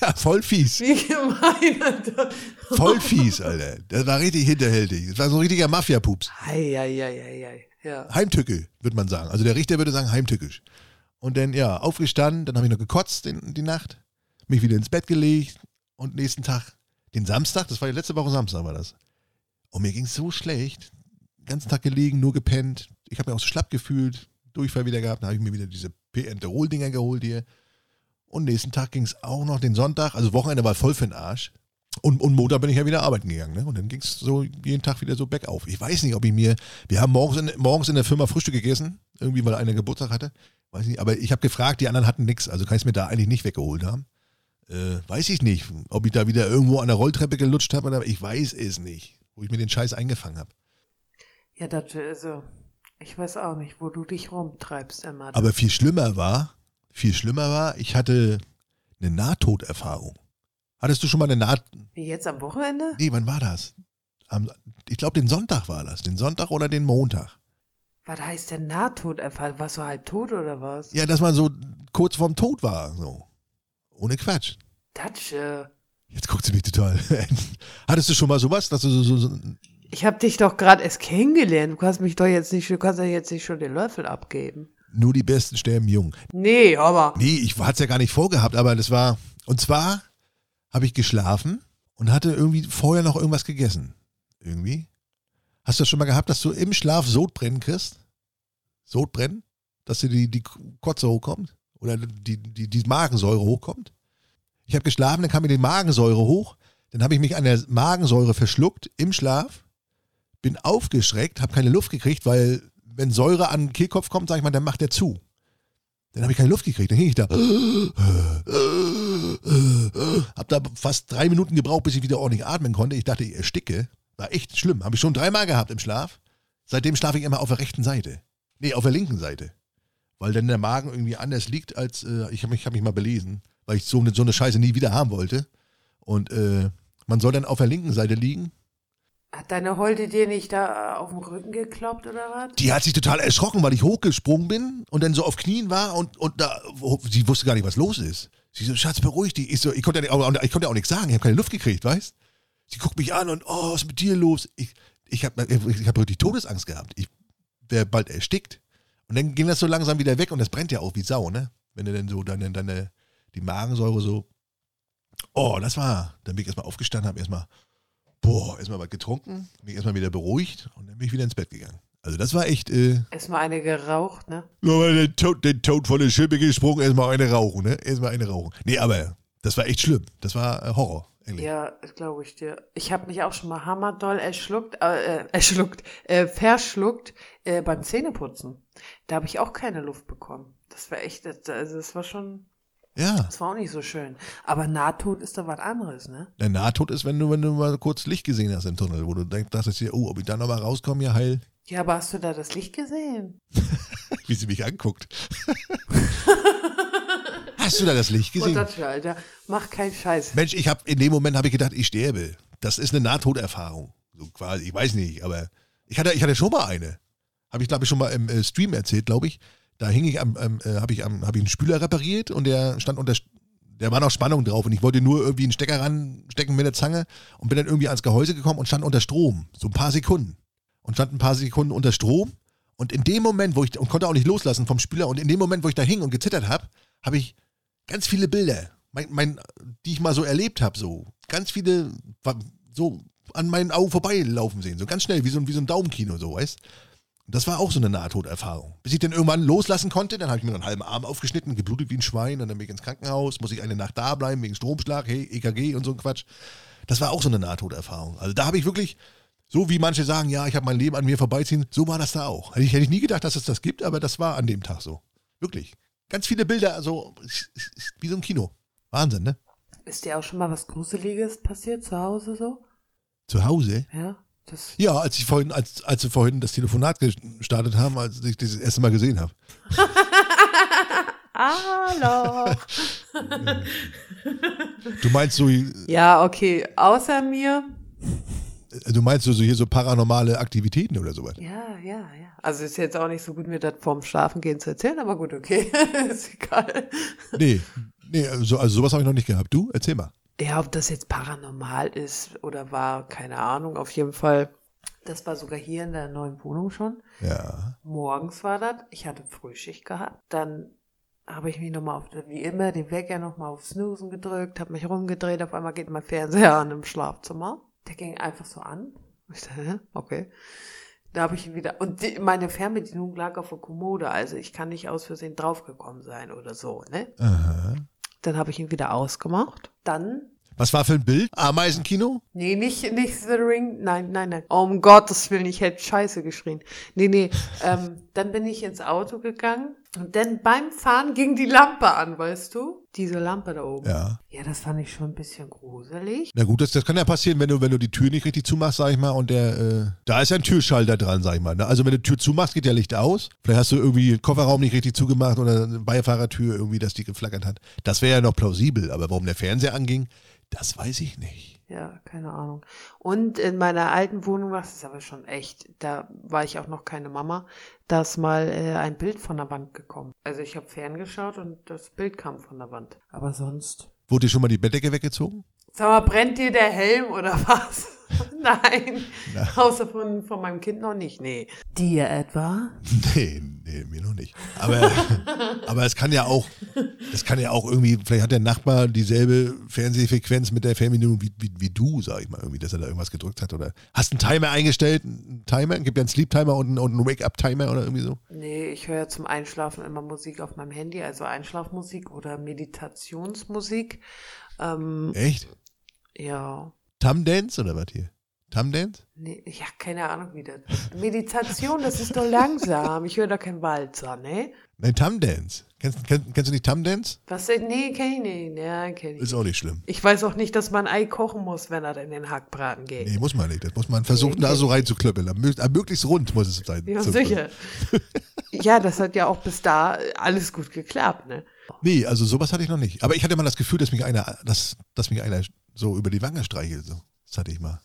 ja, voll fies. Wie gemein, Alter. Voll fies, Alter. Das war richtig hinterhältig. Das war so ein richtiger Mafia-Pups. Eieieiei. Ja. Heimtücke, würde man sagen. Also der Richter würde sagen heimtückisch. Und dann, ja, aufgestanden, dann habe ich noch gekotzt den, die Nacht, mich wieder ins Bett gelegt und nächsten Tag, den Samstag, das war ja letzte Woche Samstag war das. Und mir ging es so schlecht. Den ganzen Tag gelegen, nur gepennt. Ich habe mich auch so schlapp gefühlt, Durchfall wieder gehabt. Dann habe ich mir wieder diese P-Enterol-Dinger geholt hier. Und nächsten Tag ging es auch noch, den Sonntag, also Wochenende war voll für den Arsch. Und, und Montag bin ich ja wieder arbeiten gegangen. Ne? Und dann ging es so jeden Tag wieder so bergauf. Ich weiß nicht, ob ich mir. Wir haben morgens in, morgens in der Firma Frühstück gegessen, irgendwie, weil einer Geburtstag hatte. Weiß nicht, aber ich habe gefragt, die anderen hatten nichts. Also kann ich es mir da eigentlich nicht weggeholt haben. Äh, weiß ich nicht, ob ich da wieder irgendwo an der Rolltreppe gelutscht habe oder ich weiß es nicht, wo ich mir den Scheiß eingefangen habe. Ja, Datsche, also, ich weiß auch nicht, wo du dich rumtreibst immer. Aber viel schlimmer war, viel schlimmer war, ich hatte eine Nahtoderfahrung. Hattest du schon mal eine Naht. Wie jetzt am Wochenende? Nee, wann war das? Am, ich glaube, den Sonntag war das. Den Sonntag oder den Montag. Was heißt denn Nahtoderfall? Warst du halb tot oder was? Ja, dass man so kurz vorm Tod war. So. Ohne Quatsch. Datsche. Jetzt guckt sie mich total. Hattest du schon mal sowas, dass du so, so, so Ich hab dich doch gerade erst kennengelernt. Du kannst mich doch jetzt nicht, du kannst ja jetzt nicht schon den Löffel abgeben. nur die Besten sterben jung? Nee, aber. Nee, ich hatte es ja gar nicht vorgehabt, aber das war. Und zwar habe ich geschlafen und hatte irgendwie vorher noch irgendwas gegessen. Irgendwie. Hast du das schon mal gehabt, dass du im Schlaf Sodbrennen kriegst? Sodbrennen? Dass dir die, die Kotze hochkommt? Oder die, die, die Magensäure hochkommt? Ich habe geschlafen, dann kam mir die Magensäure hoch. Dann habe ich mich an der Magensäure verschluckt im Schlaf. Bin aufgeschreckt, habe keine Luft gekriegt, weil wenn Säure an den Kehlkopf kommt, sage ich mal, dann macht der zu. Dann habe ich keine Luft gekriegt. Dann hing ich da. Hab da fast drei Minuten gebraucht, bis ich wieder ordentlich atmen konnte. Ich dachte, ich ersticke. War echt schlimm. Habe ich schon dreimal gehabt im Schlaf. Seitdem schlafe ich immer auf der rechten Seite. Nee, auf der linken Seite. Weil dann der Magen irgendwie anders liegt, als äh, ich habe mich, hab mich mal belesen, weil ich so eine, so eine Scheiße nie wieder haben wollte. Und äh, man soll dann auf der linken Seite liegen. Hat deine Holde dir nicht da äh, auf den Rücken gekloppt oder was? Die hat sich total erschrocken, weil ich hochgesprungen bin und dann so auf Knien war und, und da, sie wusste gar nicht, was los ist. Sie so, Schatz, beruhig dich. Ich so, ich konnte ja, nicht- auch- ich konnte ja auch nichts sagen, ich habe keine Luft gekriegt, weißt? Sie guckt mich an und, oh, was ist mit dir los? Ich, ich habe ich hab wirklich Todesangst gehabt. Ich wäre bald erstickt. Und dann ging das so langsam wieder weg und das brennt ja auch wie Sau, ne? Wenn du dann so deine, deine, die Magensäure so. Oh, das war. Dann bin ich erstmal aufgestanden, habe erstmal, boah, erstmal was getrunken, mich erstmal wieder beruhigt und dann bin ich wieder ins Bett gegangen. Also das war echt. Äh, Erstmal eine geraucht, ne? Nochmal den Tod, den Tod von der Schippe gesprungen, erstmal eine rauchen, ne? Erstmal eine rauchen. Nee, aber das war echt schlimm. Das war äh, Horror. Eigentlich. Ja, glaube ich dir. Ich habe mich auch schon mal hammerdoll erschluckt, äh, äh, erschluckt, äh, verschluckt äh, beim Zähneputzen. Da habe ich auch keine Luft bekommen. Das war echt, das, also das war schon, Ja. das war auch nicht so schön. Aber Nahtod ist doch was anderes, ne? Der Nahtod ist, wenn du, wenn du mal kurz Licht gesehen hast im Tunnel, wo du denkst, dachtest dir, oh, ob ich da nochmal rauskomme, ja heil. Ja, aber hast du da das Licht gesehen? Wie sie mich anguckt. hast du da das Licht gesehen? Mutter, Alter, mach keinen Scheiß. Mensch, ich habe in dem Moment habe ich gedacht, ich sterbe. Das ist eine Nahtoderfahrung. So quasi, ich weiß nicht, aber ich hatte, ich hatte schon mal eine. Habe ich, glaube ich, schon mal im äh, Stream erzählt, glaube ich. Da hing ich am, ähm, äh, habe ich, am, hab ich einen Spüler repariert und der stand unter, der war noch Spannung drauf und ich wollte nur irgendwie einen Stecker ranstecken mit der Zange und bin dann irgendwie ans Gehäuse gekommen und stand unter Strom. So ein paar Sekunden. Und stand ein paar Sekunden unter Strom. Und in dem Moment, wo ich, und konnte auch nicht loslassen vom Spüler, und in dem Moment, wo ich da hing und gezittert habe, habe ich ganz viele Bilder, mein, mein, die ich mal so erlebt habe, so ganz viele, so an meinen Augen vorbeilaufen sehen, so ganz schnell, wie so, wie so ein Daumenkino, so, weißt das war auch so eine Nahtoderfahrung. Bis ich dann irgendwann loslassen konnte, dann habe ich mir einen halben Arm aufgeschnitten, geblutet wie ein Schwein, und dann bin ich ins Krankenhaus, muss ich eine Nacht da bleiben wegen Stromschlag, hey, EKG und so ein Quatsch. Das war auch so eine Nahtoderfahrung. Also da habe ich wirklich, so wie manche sagen, ja, ich habe mein Leben an mir vorbeiziehen, so war das da auch. Hätte ich, hätte ich nie gedacht, dass es das gibt, aber das war an dem Tag so. Wirklich. Ganz viele Bilder, also wie so ein Kino. Wahnsinn, ne? Ist dir auch schon mal was Gruseliges passiert zu Hause so? Zu Hause? Ja, das. Ja, als ich vorhin, als, als wir vorhin das Telefonat gestartet haben, als ich das erste Mal gesehen habe. Hallo. Du meinst so, ja, okay. Außer mir. du meinst so, so hier so paranormale Aktivitäten oder sowas? Ja, ja, ja. Also ist jetzt auch nicht so gut, mir das vorm Schlafengehen zu erzählen, aber gut, okay. ist egal. Nee, nee, also, also sowas habe ich noch nicht gehabt. Du, erzähl mal. Ja, ob das jetzt paranormal ist oder war, keine Ahnung. Auf jeden Fall. Das war sogar hier in der neuen Wohnung schon. Ja. Morgens war das. Ich hatte Frühschicht gehabt. Dann habe ich mich nochmal auf, wie immer, den Wecker nochmal auf Snoosen gedrückt, habe mich rumgedreht. Auf einmal geht mein Fernseher an im Schlafzimmer. Der ging einfach so an. Ich dachte, okay. Da habe ich ihn wieder. Und die, meine Fernbedienung lag auf der Kommode. Also ich kann nicht aus Versehen draufgekommen sein oder so, ne? Aha. Dann habe ich ihn wieder ausgemacht. Dann Was war für ein Bild? Ameisenkino? Nee, nicht, nicht The Ring. Nein, nein, nein. Oh, um Gottes Willen, ich hätte Scheiße geschrien. Nee, nee. ähm, dann bin ich ins Auto gegangen und dann beim Fahren ging die Lampe an, weißt du? Diese Lampe da oben. Ja. Ja, das fand ich schon ein bisschen gruselig. Na gut, das, das kann ja passieren, wenn du, wenn du die Tür nicht richtig zumachst, sag ich mal, und der, äh, da ist ja ein Türschalter dran, sag ich mal. Ne? Also wenn du die Tür zumachst, geht ja Licht aus. Vielleicht hast du irgendwie den Kofferraum nicht richtig zugemacht oder eine Beifahrertür irgendwie, dass die geflackert hat. Das wäre ja noch plausibel, aber warum der Fernseher anging, das weiß ich nicht. Ja, keine Ahnung. Und in meiner alten Wohnung, das ist aber schon echt, da war ich auch noch keine Mama, da ist mal äh, ein Bild von der Wand gekommen. Also ich habe ferngeschaut und das Bild kam von der Wand. Aber sonst. Wurde dir schon mal die Bettdecke weggezogen? Sag mal, brennt dir der Helm oder was? Nein. Außer von, von meinem Kind noch nicht. Nee. Dir etwa? Nee, nee, mir noch nicht. Aber, aber es kann ja auch, es kann ja auch irgendwie, vielleicht hat der Nachbar dieselbe Fernsehfrequenz mit der Fernbedienung wie, wie, wie du, sag ich mal, irgendwie, dass er da irgendwas gedrückt hat. Oder hast einen Timer eingestellt, einen Timer, gibt ja einen Sleep-Timer und einen, und einen Wake-up-Timer oder irgendwie so. Nee, ich höre zum Einschlafen immer Musik auf meinem Handy, also Einschlafmusik oder Meditationsmusik. Ähm, Echt? Ja. Tum-Dance oder was hier? Tum-Dance? Nee, ja, keine Ahnung wie das. Meditation, das ist doch langsam. Ich höre da kein Walzer, ne? Nein, Tum-Dance. Kennst, kennst, kennst du nicht Tum-Dance? Was denn? Nee, kenn ich nicht. Ja, kenn ich. Ist auch nicht schlimm. Ich weiß auch nicht, dass man Ei kochen muss, wenn er in den Hackbraten geht. Nee, muss man nicht. Das muss man versuchen, da so reinzuklöppeln. Am Möglichst rund muss es sein. Ja, sicher. ja, das hat ja auch bis da alles gut geklappt, ne? Nee, also sowas hatte ich noch nicht. Aber ich hatte mal das Gefühl, dass mich einer, dass, dass mich einer so über die Wange streichelt. So. Das hatte ich mal.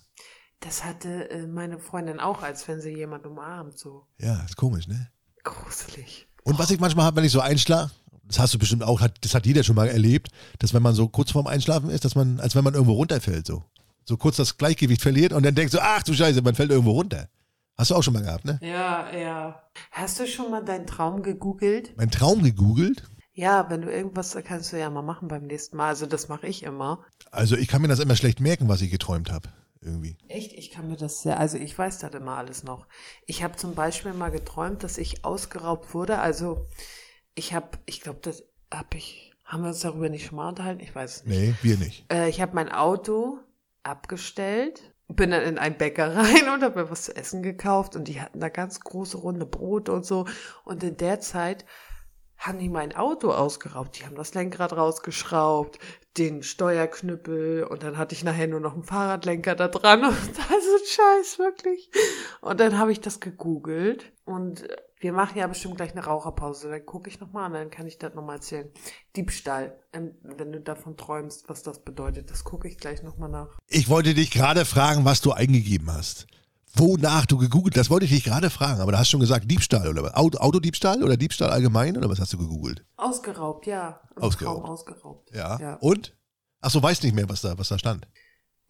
Das hatte äh, meine Freundin auch, als wenn sie jemand umarmt, so Ja, ist komisch, ne? gruselig. Und was ich manchmal habe, wenn ich so einschlafe, das hast du bestimmt auch, hat, das hat jeder schon mal erlebt, dass wenn man so kurz vorm Einschlafen ist, dass man, als wenn man irgendwo runterfällt, so. so kurz das Gleichgewicht verliert und dann denkst du, ach du Scheiße, man fällt irgendwo runter. Hast du auch schon mal gehabt, ne? Ja, ja. Hast du schon mal deinen Traum gegoogelt? Mein Traum gegoogelt? Ja, wenn du irgendwas, da kannst du ja mal machen beim nächsten Mal. Also das mache ich immer. Also ich kann mir das immer schlecht merken, was ich geträumt habe. Irgendwie. Echt? Ich kann mir das sehr, also ich weiß das immer alles noch. Ich habe zum Beispiel mal geträumt, dass ich ausgeraubt wurde. Also ich habe, ich glaube, das habe ich, haben wir uns darüber nicht schon mal unterhalten? Ich weiß es nicht. Nee, wir nicht. Äh, ich habe mein Auto abgestellt, bin dann in ein Bäcker rein und habe mir was zu essen gekauft und die hatten da ganz große runde Brote und so. Und in der Zeit haben die mein Auto ausgeraubt. Die haben das Lenkrad rausgeschraubt, den Steuerknüppel und dann hatte ich nachher nur noch einen Fahrradlenker da dran und das ist Scheiß, wirklich. Und dann habe ich das gegoogelt und wir machen ja bestimmt gleich eine Raucherpause. Dann gucke ich nochmal an, dann kann ich das nochmal erzählen. Diebstahl, ähm, wenn du davon träumst, was das bedeutet, das gucke ich gleich nochmal nach. Ich wollte dich gerade fragen, was du eingegeben hast. Wonach du gegoogelt, das wollte ich dich gerade fragen, aber da hast du schon gesagt Diebstahl oder was? Auto, Autodiebstahl oder Diebstahl allgemein oder was hast du gegoogelt? Ausgeraubt, ja. Im Ausgeraubt. Traum ausgeraubt. Ja. Ja. Und? Ach so, weißt nicht mehr, was da, was da stand.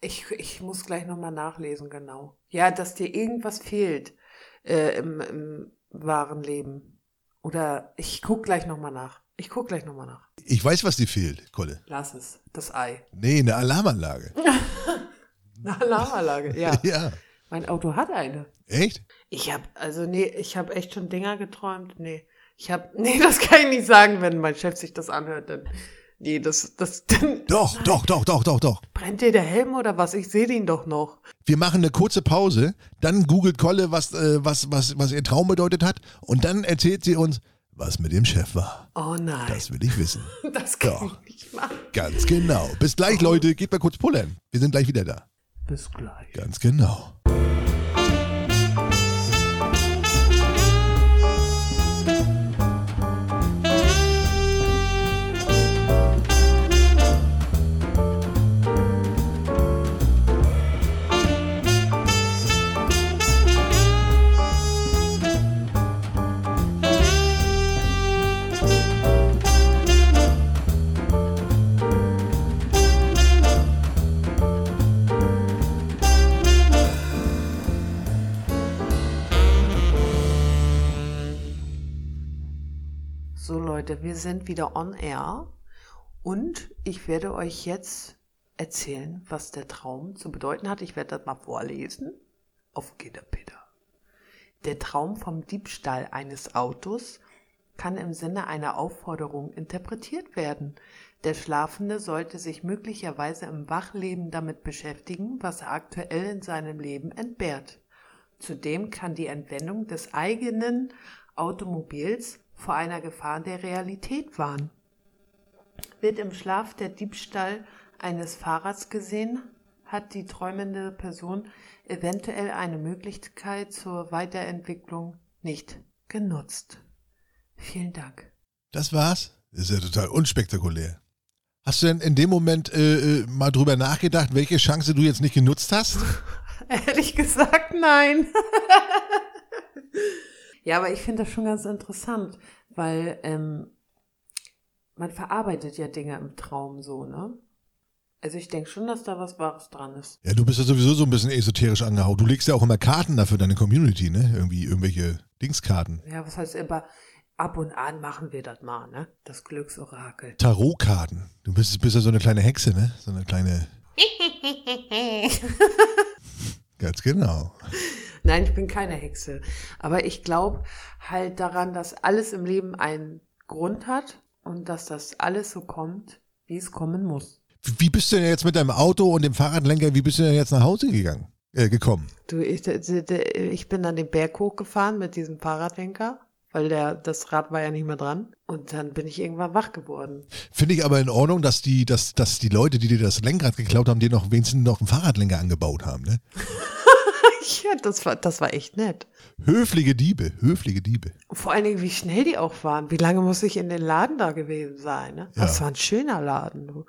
Ich, ich muss gleich nochmal nachlesen, genau. Ja, dass dir irgendwas fehlt äh, im, im wahren Leben. Oder ich guck gleich nochmal nach. Ich guck gleich nochmal nach. Ich weiß, was dir fehlt, Kolle. Lass es. Das Ei. Nee, eine Alarmanlage. Eine Alarmanlage, ja. ja. Mein Auto hat eine. Echt? Ich hab, also nee, ich hab echt schon Dinger geträumt. Nee. Ich hab, nee, das kann ich nicht sagen, wenn mein Chef sich das anhört, dann. Nee, das, das, dann Doch, doch, doch, doch, doch, doch. brennt dir der Helm oder was? Ich sehe den doch noch. Wir machen eine kurze Pause, dann googelt Kolle, was, äh, was, was, was ihr Traum bedeutet hat und dann erzählt sie uns, was mit dem Chef war. Oh nein. Das will ich wissen. Das kann Doch. ich nicht machen. Ganz genau. Bis gleich, Leute. Geht mal kurz pullern. Wir sind gleich wieder da. Bis gleich. Ganz genau. Wir sind wieder on air und ich werde euch jetzt erzählen, was der Traum zu bedeuten hat. Ich werde das mal vorlesen. Auf geht der Peter. Der Traum vom Diebstahl eines Autos kann im Sinne einer Aufforderung interpretiert werden. Der Schlafende sollte sich möglicherweise im Wachleben damit beschäftigen, was er aktuell in seinem Leben entbehrt. Zudem kann die Entwendung des eigenen Automobils vor einer Gefahr der Realität warnen. Wird im Schlaf der Diebstahl eines Fahrrads gesehen, hat die träumende Person eventuell eine Möglichkeit zur Weiterentwicklung nicht genutzt. Vielen Dank. Das war's? Das ist ja total unspektakulär. Hast du denn in dem Moment äh, äh, mal drüber nachgedacht, welche Chance du jetzt nicht genutzt hast? Ehrlich gesagt, nein. ja, aber ich finde das schon ganz interessant, weil ähm, man verarbeitet ja Dinge im Traum so, ne? Also ich denke schon, dass da was Wahres dran ist. Ja, du bist ja sowieso so ein bisschen esoterisch angehaut. Du legst ja auch immer Karten da für deine Community, ne? Irgendwie irgendwelche Dingskarten. Ja, was heißt aber, ab und an machen wir das mal, ne? Das Glücksorakel. Tarotkarten. Du bist, bist ja so eine kleine Hexe, ne? So eine kleine. Ganz genau. Nein, ich bin keine Hexe. Aber ich glaube halt daran, dass alles im Leben einen Grund hat und dass das alles so kommt, wie es kommen muss. Wie bist du denn jetzt mit deinem Auto und dem Fahrradlenker, wie bist du denn jetzt nach Hause gegangen? Äh, gekommen? Du, ich, ich bin dann den Berg hochgefahren mit diesem Fahrradlenker, weil der, das Rad war ja nicht mehr dran. Und dann bin ich irgendwann wach geworden. Finde ich aber in Ordnung, dass die, dass, dass die Leute, die dir das Lenkrad geklaut haben, dir noch wenigstens noch einen Fahrradlenker angebaut haben, ne? Ja, das war, das war echt nett. Höfliche Diebe, höfliche Diebe. Vor allen Dingen, wie schnell die auch waren. Wie lange muss ich in den Laden da gewesen sein? Ne? Ja. Das war ein schöner Laden. Du.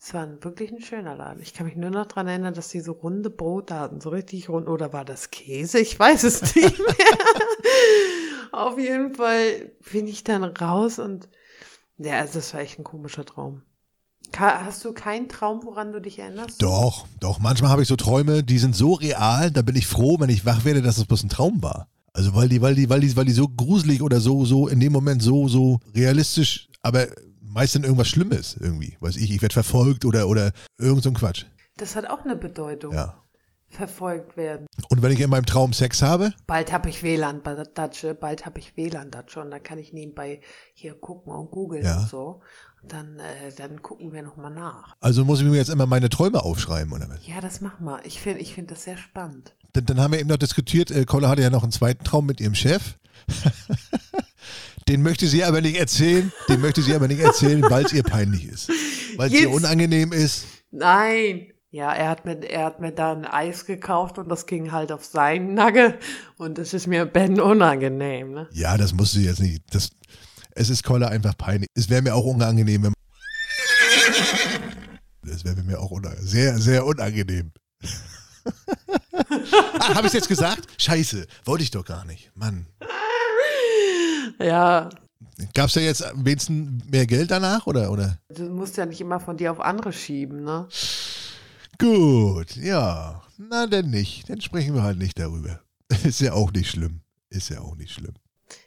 Es war ein, wirklich ein schöner Laden. Ich kann mich nur noch dran erinnern, dass die so runde Brote hatten. So richtig rund. Oder war das Käse? Ich weiß es nicht mehr. Auf jeden Fall bin ich dann raus und ja, also das war echt ein komischer Traum. Hast du keinen Traum, woran du dich erinnerst? Doch, doch. Manchmal habe ich so Träume, die sind so real, da bin ich froh, wenn ich wach werde, dass es bloß ein Traum war. Also weil die, weil die, weil die, weil die so gruselig oder so, so in dem Moment so, so realistisch, aber meist dann irgendwas Schlimmes irgendwie. Weiß ich, ich werde verfolgt oder, oder irgend so ein Quatsch. Das hat auch eine Bedeutung. Ja. Verfolgt werden. Und wenn ich in meinem Traum Sex habe, Bald habe ich WLAN-Datsche, bald habe ich WLAN-Datsche und dann kann ich nebenbei hier gucken und googeln Ja. und so. Dann, äh, dann gucken wir nochmal nach. also muss ich mir jetzt immer meine Träume aufschreiben oder was? Ja, das machen wir. Ich finde ich find das sehr spannend. Dann, dann haben wir eben noch diskutiert, äh, Kolle hatte ja noch einen zweiten Traum mit ihrem Chef. Den möchte sie aber nicht erzählen, den möchte sie aber nicht erzählen, weil es ihr peinlich ist. Weil es ihr unangenehm ist. Nein! Ja, er hat, mir, er hat mir da ein Eis gekauft und das ging halt auf seinen Nagel und das ist mir Ben unangenehm. Ne? Ja, das musst du jetzt nicht. Das, es ist Kolle einfach peinlich. Es wäre mir auch unangenehm, wenn. Das wäre mir auch unangenehm. Sehr, sehr unangenehm. ah, habe ich jetzt gesagt? Scheiße, wollte ich doch gar nicht. Mann. Ja, Gab es da jetzt wenigstens mehr Geld danach? Oder, oder? du musst ja nicht immer von dir auf andere schieben, ne? Gut, ja. Na, denn nicht. Dann sprechen wir halt nicht darüber. Ist ja auch nicht schlimm. Ist ja auch nicht schlimm.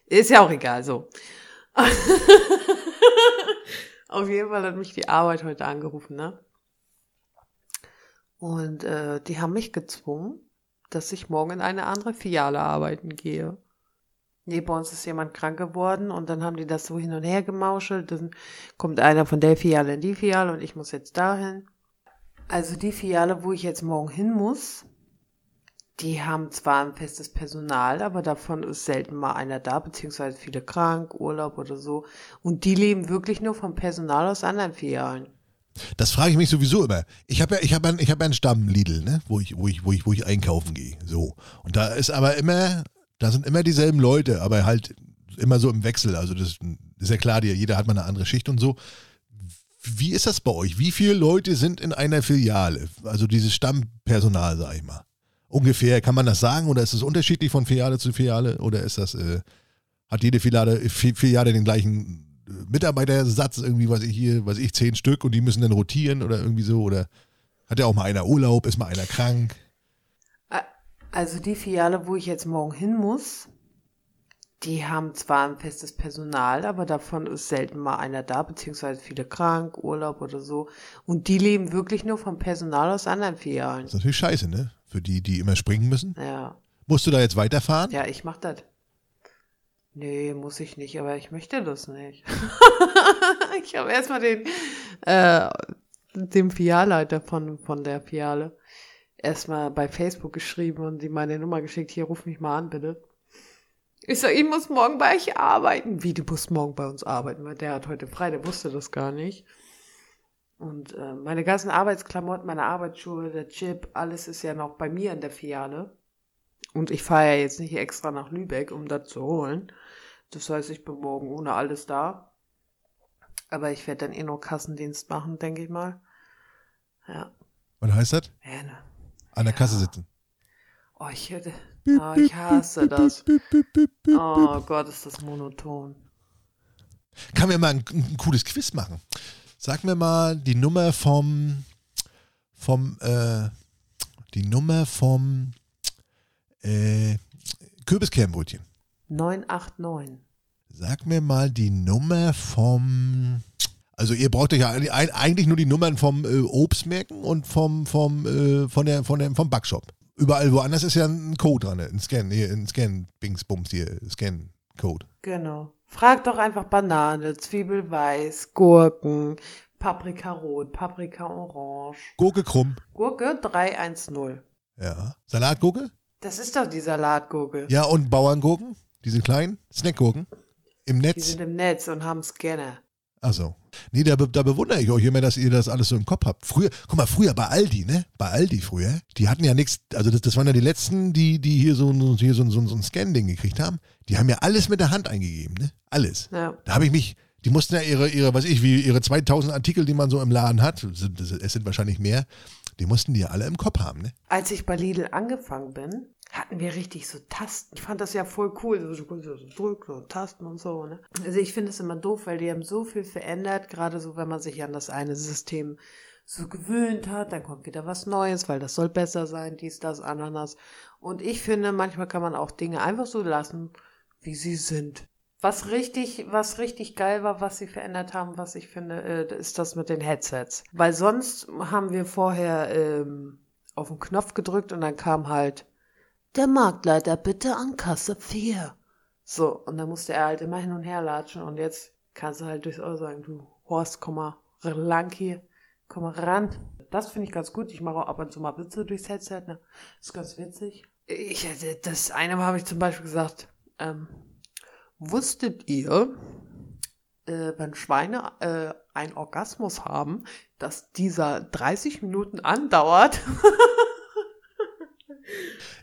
Ist ja auch egal, so. Auf jeden Fall hat mich die Arbeit heute angerufen, ne? Und äh, die haben mich gezwungen, dass ich morgen in eine andere Filiale arbeiten gehe. Nee, bei uns ist jemand krank geworden und dann haben die das so hin und her gemauschelt. Dann kommt einer von der Filiale in die Filiale und ich muss jetzt dahin. Also die Filiale, wo ich jetzt morgen hin muss, die haben zwar ein festes Personal, aber davon ist selten mal einer da, beziehungsweise viele krank, Urlaub oder so. Und die leben wirklich nur vom Personal aus anderen Filialen. Das frage ich mich sowieso immer. Ich habe ja, ich habe, ich habe einen Stamm Lidl, ne, wo ich, wo ich, wo ich, wo ich einkaufen gehe. So und da ist aber immer, da sind immer dieselben Leute, aber halt immer so im Wechsel. Also das ist ja klar, jeder hat mal eine andere Schicht und so. Wie ist das bei euch? Wie viele Leute sind in einer Filiale? Also dieses Stammpersonal, sag ich mal. Ungefähr, kann man das sagen? Oder ist es unterschiedlich von Filiale zu Filiale? Oder ist das, äh, hat jede Filiale, Fi- Filiale den gleichen äh, Mitarbeitersatz, irgendwie, was ich hier, was ich, zehn Stück und die müssen dann rotieren oder irgendwie so? Oder hat ja auch mal einer Urlaub, ist mal einer krank? Also die Filiale, wo ich jetzt morgen hin muss, die haben zwar ein festes Personal, aber davon ist selten mal einer da, beziehungsweise viele krank, Urlaub oder so. Und die leben wirklich nur vom Personal aus anderen Filialen. Das ist natürlich scheiße, ne? Für die, die immer springen müssen. Ja, Musst du da jetzt weiterfahren? ja, ich mach das. Nee, muss ich nicht, aber ich möchte das nicht. ich habe erstmal den, äh, dem Filialleiter von, von der Filiale erstmal bei Facebook geschrieben und die meine Nummer geschickt, hier ruf mich mal an, bitte. Ich sag, ich muss morgen bei euch arbeiten. Wie, du musst morgen bei uns arbeiten? Weil der hat heute frei, der wusste das gar nicht. Und äh, meine ganzen Arbeitsklamotten, meine Arbeitsschuhe, der Chip, alles ist ja noch bei mir in der Filiale. Und ich fahre ja jetzt nicht extra nach Lübeck, um das zu holen. Das heißt, ich bin morgen ohne alles da. Aber ich werde dann eh nur Kassendienst machen, denke ich mal. Ja. Was heißt das? Ja, ne. An der Kasse sitzen. Oh, ich hätte. Oh, ich hasse das. Oh Gott, ist das monoton. Kann mir mal ein, ein cooles Quiz machen. Sag mir mal die Nummer vom, vom, äh, die Nummer vom äh, Kürbiskernbrötchen. 989. Sag mir mal die Nummer vom. Also ihr braucht euch ja eigentlich- nur die Nummern vom äh, Obstmerken und vom, vom, äh, von der, von der, vom Backshop. Überall woanders ist ja ein Code dran, ein Scan, hier, ein Scan, Bings, Bums hier, Scan-Code. Genau. Frag doch einfach Banane, Zwiebel weiß, Gurken, Paprika rot, Paprika orange. Gurke krumm. Gurke 310. Ja. Salatgurke? Das ist doch die Salatgurke. Ja, und Bauerngurken? Diese kleinen Snackgurken? Im Die Netz? sind im Netz und haben Scanner. Achso. Nee, da, da bewundere ich euch immer, dass ihr das alles so im Kopf habt. Früher, guck mal, früher bei Aldi, ne? Bei Aldi früher, die hatten ja nichts, also das, das waren ja die letzten, die, die hier so, ein- hier so, so, so ein Scan-Ding gekriegt haben. Die haben ja alles mit der Hand eingegeben, ne? Alles. Ja. Da habe ich mich, die mussten ja ihre, ihre, was ich, wie ihre 2000 Artikel, die man so im Laden hat, es sind wahrscheinlich mehr, die mussten die ja alle im Kopf haben, ne? Als ich bei Lidl angefangen bin, hatten wir richtig so Tasten. Ich fand das ja voll cool. So, konntest so drücken und Tasten und so. Ne? Also ich finde es immer doof, weil die haben so viel verändert, gerade so, wenn man sich an das eine System so gewöhnt hat, dann kommt wieder was Neues, weil das soll besser sein, dies, das, Ananas. Und ich finde, manchmal kann man auch Dinge einfach so lassen, wie sie sind. Was richtig, was richtig geil war, was sie verändert haben, was ich finde, äh, ist das mit den Headsets. Weil sonst haben wir vorher ähm, auf den Knopf gedrückt und dann kam halt der Marktleiter bitte an Kasse 4. So, und dann musste er halt immer hin und her latschen und jetzt kannst du halt durchs Ohr sagen, du Horst, komm mal lang hier, komm mal ran. Das finde ich ganz gut. Ich mache auch ab und zu mal Witze durchs Headset, ne? Ist ganz witzig. Ich, das eine Mal habe ich zum Beispiel gesagt, ähm, wusstet ihr, äh, wenn Schweine äh, einen Orgasmus haben, dass dieser 30 Minuten andauert?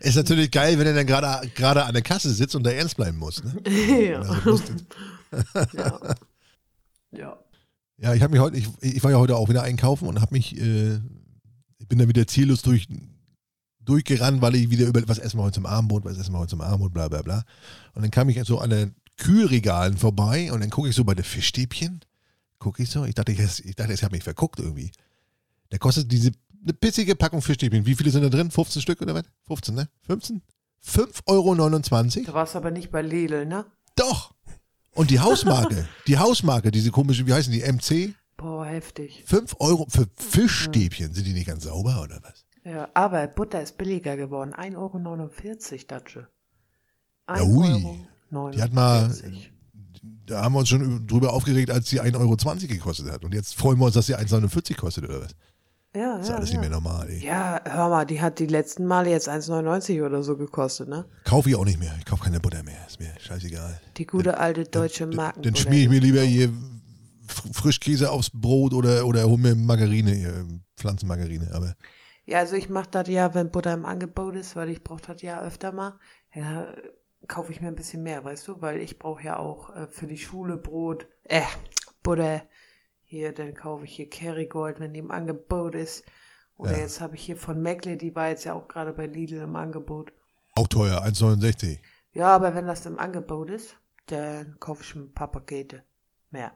Ist natürlich geil, wenn er dann gerade gerade an der Kasse sitzt und da ernst bleiben muss. Ne? ja. Also ja. ja. Ja, ich habe mich heute, ich, ich war ja heute auch wieder einkaufen und habe mich, äh, ich bin da wieder ziellos durch, durchgerannt, weil ich wieder über, was essen wir heute zum Abendbrot, was essen wir heute zum Abendbrot, bla bla bla. Und dann kam ich so an den Kühlregalen vorbei und dann gucke ich so bei den Fischstäbchen, gucke ich so, ich dachte, ich, ich dachte, ich habe mich verguckt irgendwie. Da kostet diese eine pissige Packung Fischstäbchen. Wie viele sind da drin? 15 Stück oder was? 15, ne? 15? 5,29 Euro. Du warst aber nicht bei Lidl, ne? Doch. Und die Hausmarke, die Hausmarke, diese komische, wie heißen die, MC? Boah, heftig. 5 Euro für Fischstäbchen. Sind die nicht ganz sauber oder was? Ja, aber Butter ist billiger geworden. 1,49 Euro, Datsche. Ja, ui. Die hat mal, da haben wir uns schon drüber aufgeregt, als sie 1,20 Euro gekostet hat. Und jetzt freuen wir uns, dass sie 1,49 kostet oder was? Ja, ist ja, alles ja. nicht mehr normal, ey. Ja, hör mal, die hat die letzten Male jetzt 1,99 oder so gekostet, ne? Kaufe ich auch nicht mehr. Ich kaufe keine Butter mehr. Ist mir scheißegal. Die gute alte deutsche Marken. Dann schmier ich mir lieber hier Frischkäse aufs Brot oder, oder hol mir Margarine, hier, Pflanzenmargarine. Aber ja, also ich mache das ja, wenn Butter im Angebot ist, weil ich brauche das ja öfter mal. Ja, kaufe ich mir ein bisschen mehr, weißt du? Weil ich brauche ja auch äh, für die Schule Brot, äh, Butter. Hier, dann kaufe ich hier Kerrygold, wenn die im Angebot ist. Oder Ja. jetzt habe ich hier von Meckle, die war jetzt ja auch gerade bei Lidl im Angebot. auch teuer, 1,69. Ja, aber wenn das im Angebot ist, dann kaufe ich mir ein paar Pakete mehr.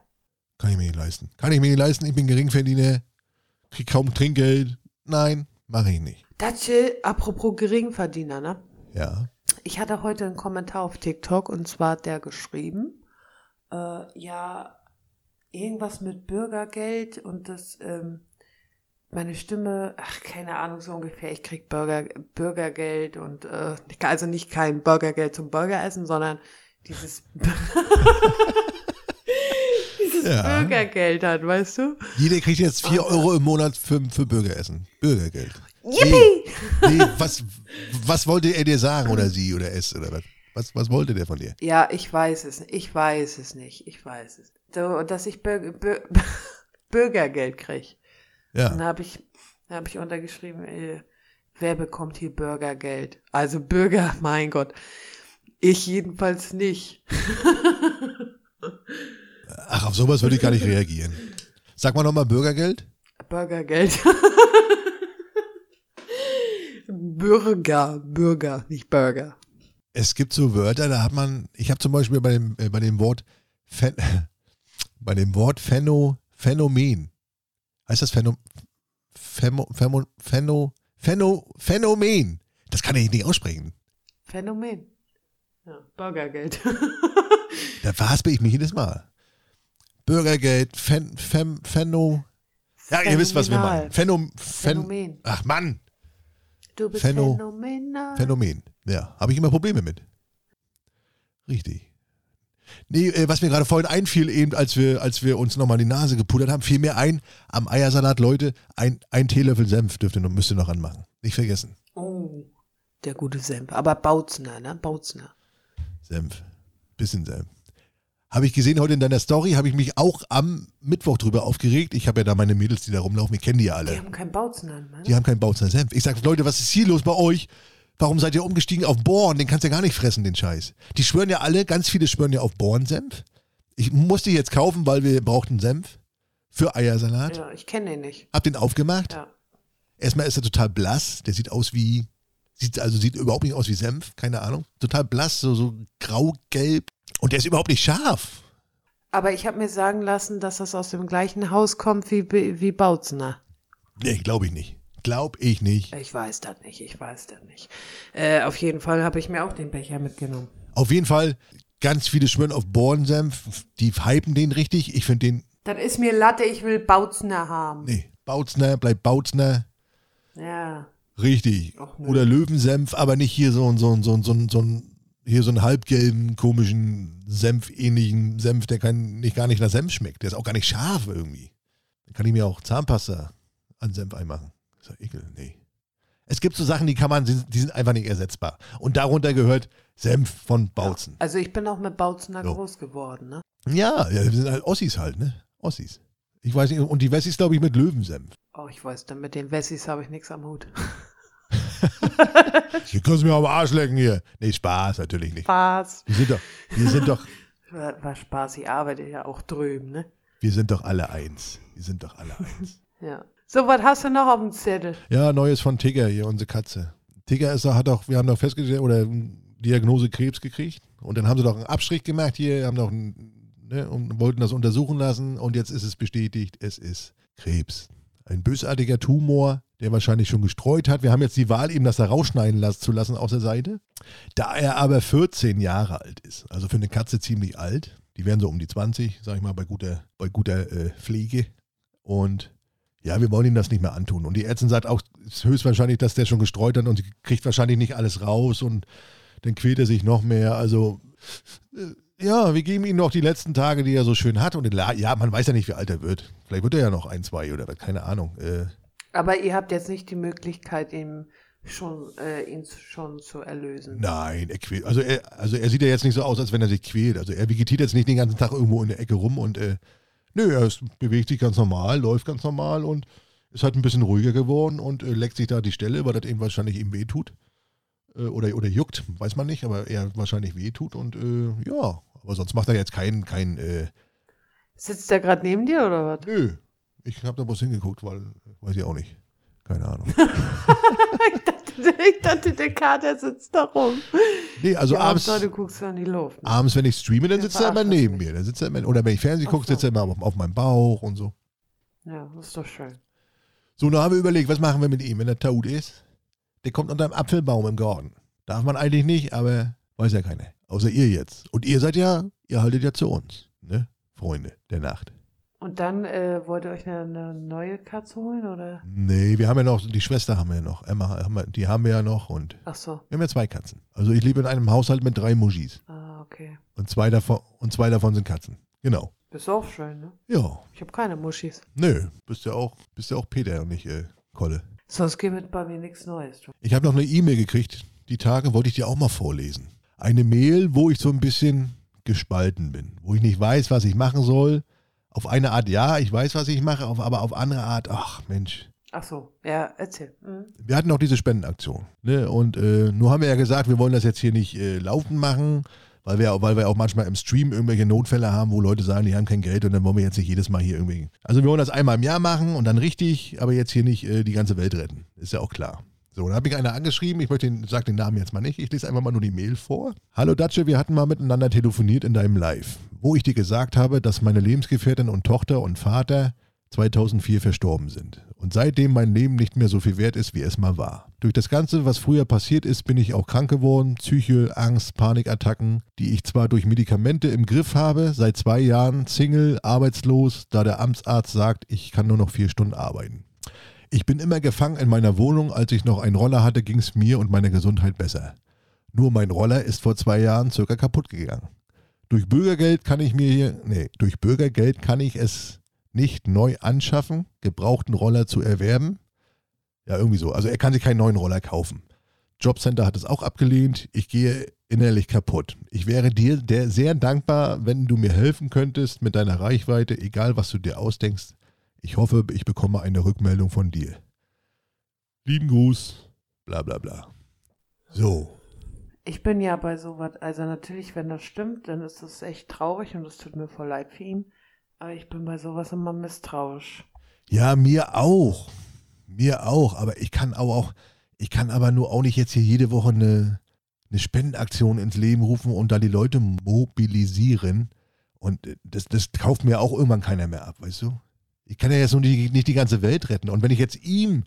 Kann ich mir nicht leisten. Kann ich mir nicht leisten. Ich bin Geringverdiener, krieg kaum Trinkgeld. Nein, mache ich nicht. Datsche, apropos Geringverdiener, ne? Ja. Ich hatte heute einen Kommentar auf TikTok und zwar hat der geschrieben, äh, ja, irgendwas mit Bürgergeld und das, ähm, meine Stimme, ach, keine Ahnung, so ungefähr, ich krieg Bürger, Bürgergeld und, äh, also nicht kein Bürgergeld zum Burgeressen, sondern dieses, dieses Ja. Bürgergeld hat, weißt du? Jeder kriegt jetzt 4 Euro im Monat für, für Bürgeressen. Bürgergeld. Yippie! Nee, was, was wollte er dir sagen oder sie oder es oder was? Was, was wollte der von dir? Ja, ich weiß es, ich weiß es nicht, ich weiß es. So, dass ich Bürger, Bür, Bürgergeld krieg. Dann Ja. habe ich, dann hab ich untergeschrieben, äh, wer bekommt hier Bürgergeld? Also Bürger, mein Gott. Ich jedenfalls nicht. Ach, auf sowas würde ich gar nicht reagieren. Sag mal nochmal Bürgergeld. Bürgergeld. Bürger, Bürger, nicht Burger. Es gibt so Wörter, da hat man, ich habe zum Beispiel bei dem, äh, bei dem Wort, Phän, bei dem Wort Phäno, Phänomen, heißt das Phäno, Phämo, Phämo, Phäno, Phäno, Phänomen. Das kann ich nicht aussprechen. Phänomen. Ja, Bürgergeld. Da verhaspel ich mich jedes Mal. Bürgergeld, Phän, Phän, Phäno. Ja, ihr wisst, was wir meinen. Phänom, Phän, Phänomen. ach Mann, Du bist Phäno- phänomenal. Phänomen. Ja, habe ich immer Probleme mit. Richtig. Nee, äh, was mir gerade vorhin einfiel, eben als wir, als wir uns nochmal die Nase gepudert haben, fiel mir ein, am Eiersalat, Leute, ein, ein Teelöffel Senf dürft ihr noch, müsst ihr noch anmachen. Nicht vergessen. Oh, der gute Senf. Aber Bautzner, ne? Bautzner. Senf. Bisschen Senf. Habe ich gesehen heute in deiner Story, habe ich mich auch am Mittwoch drüber aufgeregt. Ich habe ja da meine Mädels, die da rumlaufen, ich kenne die ja alle. Die haben keinen Bautzner, ne? Die haben keinen Bautzner Senf. Ich sage, Leute, was ist hier los bei euch? Warum seid ihr umgestiegen auf Born? Den kannst du ja gar nicht fressen, den Scheiß. Die schwören ja alle, ganz viele schwören ja auf Born-Senf. Ich musste jetzt kaufen, weil wir brauchten Senf für Eiersalat. Ja, ich kenne den nicht. Hab den aufgemacht. Ja. Erstmal ist er total blass. Der sieht aus wie, Sieht, also sieht überhaupt nicht aus wie Senf, keine Ahnung. Total blass, so, so grau-gelb. Und der ist überhaupt nicht scharf. Aber ich habe mir sagen lassen, dass das aus dem gleichen Haus kommt wie, wie Bautzner. Nee, glaube ich nicht. Glaube ich nicht. Ich weiß das nicht, ich weiß das nicht. Äh, auf jeden Fall habe ich mir auch den Becher mitgenommen. Auf jeden Fall, ganz viele schwören auf Bornsenf. Die hypen den richtig. Ich finde den. Das ist mir Latte, ich will Bautzner haben. Nee, Bautzner, bleibt Bautzner. Ja. Richtig. Nö. Oder Löwensenf, aber nicht hier so, ein- so, ein- so, ein- so, ein- so, ein- hier so einen halbgelben, komischen, senfähnlichen Senf, der kann nicht, gar nicht nach Senf schmeckt. Der ist auch gar nicht scharf irgendwie. Dann kann ich mir auch Zahnpasta an Senf einmachen. Ist ja ekel, nee. Es gibt so Sachen, die kann man, die sind einfach nicht ersetzbar. Und darunter gehört Senf von Bautzen. Also ich bin auch mit Bautzner So. groß geworden, ne? Ja, ja, wir sind halt Ossis halt, ne? Ossis. Ich weiß nicht, und die Wessis, glaube ich, mit Löwensenf. Oh, ich weiß, dann mit den Wessis habe ich nichts am Hut. Die können mir am Arsch lecken hier. Nee, Spaß, natürlich nicht. Spaß. Wir sind doch, wir sind doch, War, war Spaß, ich arbeite ja auch drüben, ne? wir sind doch alle eins. Wir sind doch alle eins. Ja. So, was hast du noch auf dem Zettel? Ja, Neues von Tigger hier, unsere Katze. Tigger ist, hat doch, wir haben doch festgestellt, oder Diagnose Krebs gekriegt. Und dann haben sie doch einen Abstrich gemacht hier, haben doch, ne, und wollten das untersuchen lassen. Und jetzt ist es bestätigt, es ist Krebs. Ein bösartiger Tumor, der wahrscheinlich schon gestreut hat. Wir haben jetzt die Wahl, ihm das da rausschneiden las- zu lassen aus der Seite. Da er aber 14 Jahre alt ist, also für eine Katze ziemlich alt, die wären so um die 20, sag ich mal, bei guter, bei guter äh, Pflege. Und ja, wir wollen ihm das nicht mehr antun. Und die Ärztin sagt auch, es ist höchstwahrscheinlich, dass der schon gestreut hat und sie kriegt wahrscheinlich nicht alles raus und dann quält er sich noch mehr. Also, äh, ja, wir geben ihm noch die letzten Tage, die er so schön hat. Und ja, man weiß ja nicht, wie alt er wird. Vielleicht wird er ja noch ein, zwei oder was, keine Ahnung. Äh, Aber ihr habt jetzt nicht die Möglichkeit, ihn schon, äh, ihn schon zu erlösen. nein, er quält. Also er, also er sieht ja jetzt nicht so aus, als wenn er sich quält. Also er vegetiert jetzt nicht den ganzen Tag irgendwo in der Ecke rum und äh, nö, er ist, bewegt sich ganz normal, läuft ganz normal und ist halt ein bisschen ruhiger geworden und äh, leckt sich da die Stelle, weil das eben wahrscheinlich ihm wehtut. Äh, oder, oder juckt, weiß man nicht, aber er wahrscheinlich wehtut und äh, ja, aber sonst macht er jetzt keinen, kein, äh, Sitzt der gerade neben dir oder was? nö. Ich habe da bloß hingeguckt, weil, weiß ich auch nicht. Keine Ahnung. ich, dachte, ich dachte, der Kater sitzt da rum. Nee, also ja, abends, du guckst in die Luft. ne? abends, wenn ich streame, dann sitzt er immer neben mir. Dann sitzt er immer, oder wenn ich Fernsehen gucke, so. sitzt er immer auf, auf meinem Bauch und so. Ja, das ist doch schön. So, dann haben wir überlegt, was machen wir mit ihm, wenn er tot ist? Der kommt unter einem Apfelbaum im Garten. Darf man eigentlich nicht, aber weiß ja keiner. Außer ihr jetzt. Und ihr seid ja, ihr haltet ja zu uns, ne? Freunde der Nacht. Und dann äh, wollt ihr euch eine, eine neue Katze holen oder? Nee, wir haben ja noch, die Schwester haben wir ja noch. Emma, haben wir, die haben wir ja noch und Ach so. wir haben ja zwei Katzen. Also ich lebe in einem Haushalt mit drei Muschis. Ah, okay. Und zwei davon, und zwei davon sind Katzen. Genau. Ist auch schön, ne? Ja. Ich habe keine Muschis. Nö, bist ja auch, bist ja auch Peter und nicht äh, Kolle. Sonst es bei mir nichts Neues. Ich habe noch eine E-Mail gekriegt, die Tage wollte ich dir auch mal vorlesen. Eine Mail, wo ich so ein bisschen gespalten bin, wo ich nicht weiß, was ich machen soll. Auf eine Art ja, ich weiß, was ich mache, auf, aber auf andere Art, ach Mensch. Ach so, ja, erzähl. Mhm. Wir hatten auch diese Spendenaktion. Ne? Und äh, nur haben wir ja gesagt, wir wollen das jetzt hier nicht äh, laufen machen, weil wir, weil wir auch manchmal im Stream irgendwelche Notfälle haben, wo Leute sagen, die haben kein Geld und dann wollen wir jetzt nicht jedes Mal hier irgendwie. Also wir wollen das einmal im Jahr machen und dann richtig, aber jetzt hier nicht äh, die ganze Welt retten. Ist ja auch klar. So, da habe ich einer angeschrieben, ich möchte den, sag den Namen jetzt mal nicht, ich lese einfach mal nur die Mail vor. Hallo Datsche, wir hatten mal miteinander telefoniert in deinem Live, wo ich dir gesagt habe, dass meine Lebensgefährtin und Tochter und Vater 2004 verstorben sind und seitdem mein Leben nicht mehr so viel wert ist, wie es mal war. Durch das Ganze, was früher passiert ist, bin ich auch krank geworden, Psyche, Angst, Panikattacken, die ich zwar durch Medikamente im Griff habe, seit zwei Jahren Single, arbeitslos, da der Amtsarzt sagt, ich kann nur noch vier Stunden arbeiten. Ich bin immer gefangen in meiner Wohnung, als ich noch einen Roller hatte, ging es mir und meiner Gesundheit besser. Nur mein Roller ist vor zwei Jahren circa kaputt gegangen. Durch Bürgergeld kann ich mir hier, nee, durch Bürgergeld kann ich es nicht neu anschaffen, gebrauchten Roller zu erwerben. Ja, irgendwie so. Also er kann sich keinen neuen Roller kaufen. Jobcenter hat es auch abgelehnt. Ich gehe innerlich kaputt. Ich wäre dir sehr dankbar, wenn du mir helfen könntest mit deiner Reichweite, egal was du dir ausdenkst. Ich hoffe, ich bekomme eine Rückmeldung von dir. Lieben Gruß, bla bla bla. So, Ich bin ja bei sowas, also natürlich, wenn das stimmt, dann ist das echt traurig und es tut mir voll leid für ihn. Aber ich bin bei sowas immer misstrauisch. Ja, mir auch. Mir auch. Aber ich kann auch, auch Ich kann aber nur auch nicht jetzt hier jede Woche eine, eine Spendenaktion ins Leben rufen und da die Leute mobilisieren. Und äh, das, das kauft mir auch irgendwann keiner mehr ab, weißt du? Ich kann ja jetzt nur nicht, nicht die ganze Welt retten. Und wenn ich jetzt ihm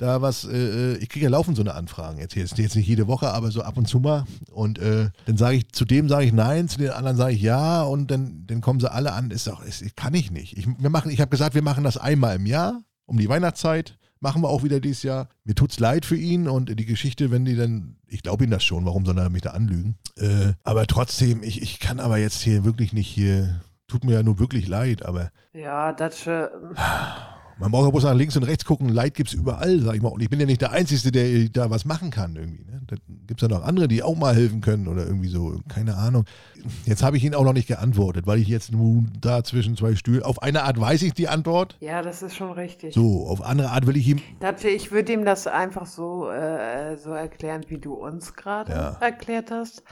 da was, äh, äh ich kriege ja laufend so eine Anfragen. Jetzt, jetzt, jetzt nicht jede Woche, aber so ab und zu mal. Und äh, dann sage ich, zu dem sage ich nein, zu den anderen sage ich ja und dann, dann kommen sie alle an. Ist doch, ist, kann ich nicht. Ich, ich habe gesagt, wir machen das einmal im Jahr, um die Weihnachtszeit. Machen wir auch wieder dieses Jahr. Mir tut's leid für ihn und die Geschichte, wenn die dann, ich glaube ihm das schon, warum soll er mich da anlügen? Äh, aber trotzdem, ich, ich kann aber jetzt hier wirklich nicht hier, tut mir ja nur wirklich leid, aber. Ja, das. Äh, man braucht ja bloß nach links und rechts gucken. Leid gibt es überall, sag ich mal. Und ich bin ja nicht der Einzige, der da was machen kann irgendwie. Ne? Da gibt es ja noch andere, die auch mal helfen können oder irgendwie so. Keine Ahnung. Jetzt habe ich ihn auch noch nicht geantwortet, weil ich jetzt nun da zwischen zwei Stühlen. Auf eine Art weiß ich die Antwort. Ja, das ist schon richtig. So, auf andere Art will ich ihm. Ich würde ihm das einfach so, äh, so erklären, wie du uns gerade ja. erklärt hast.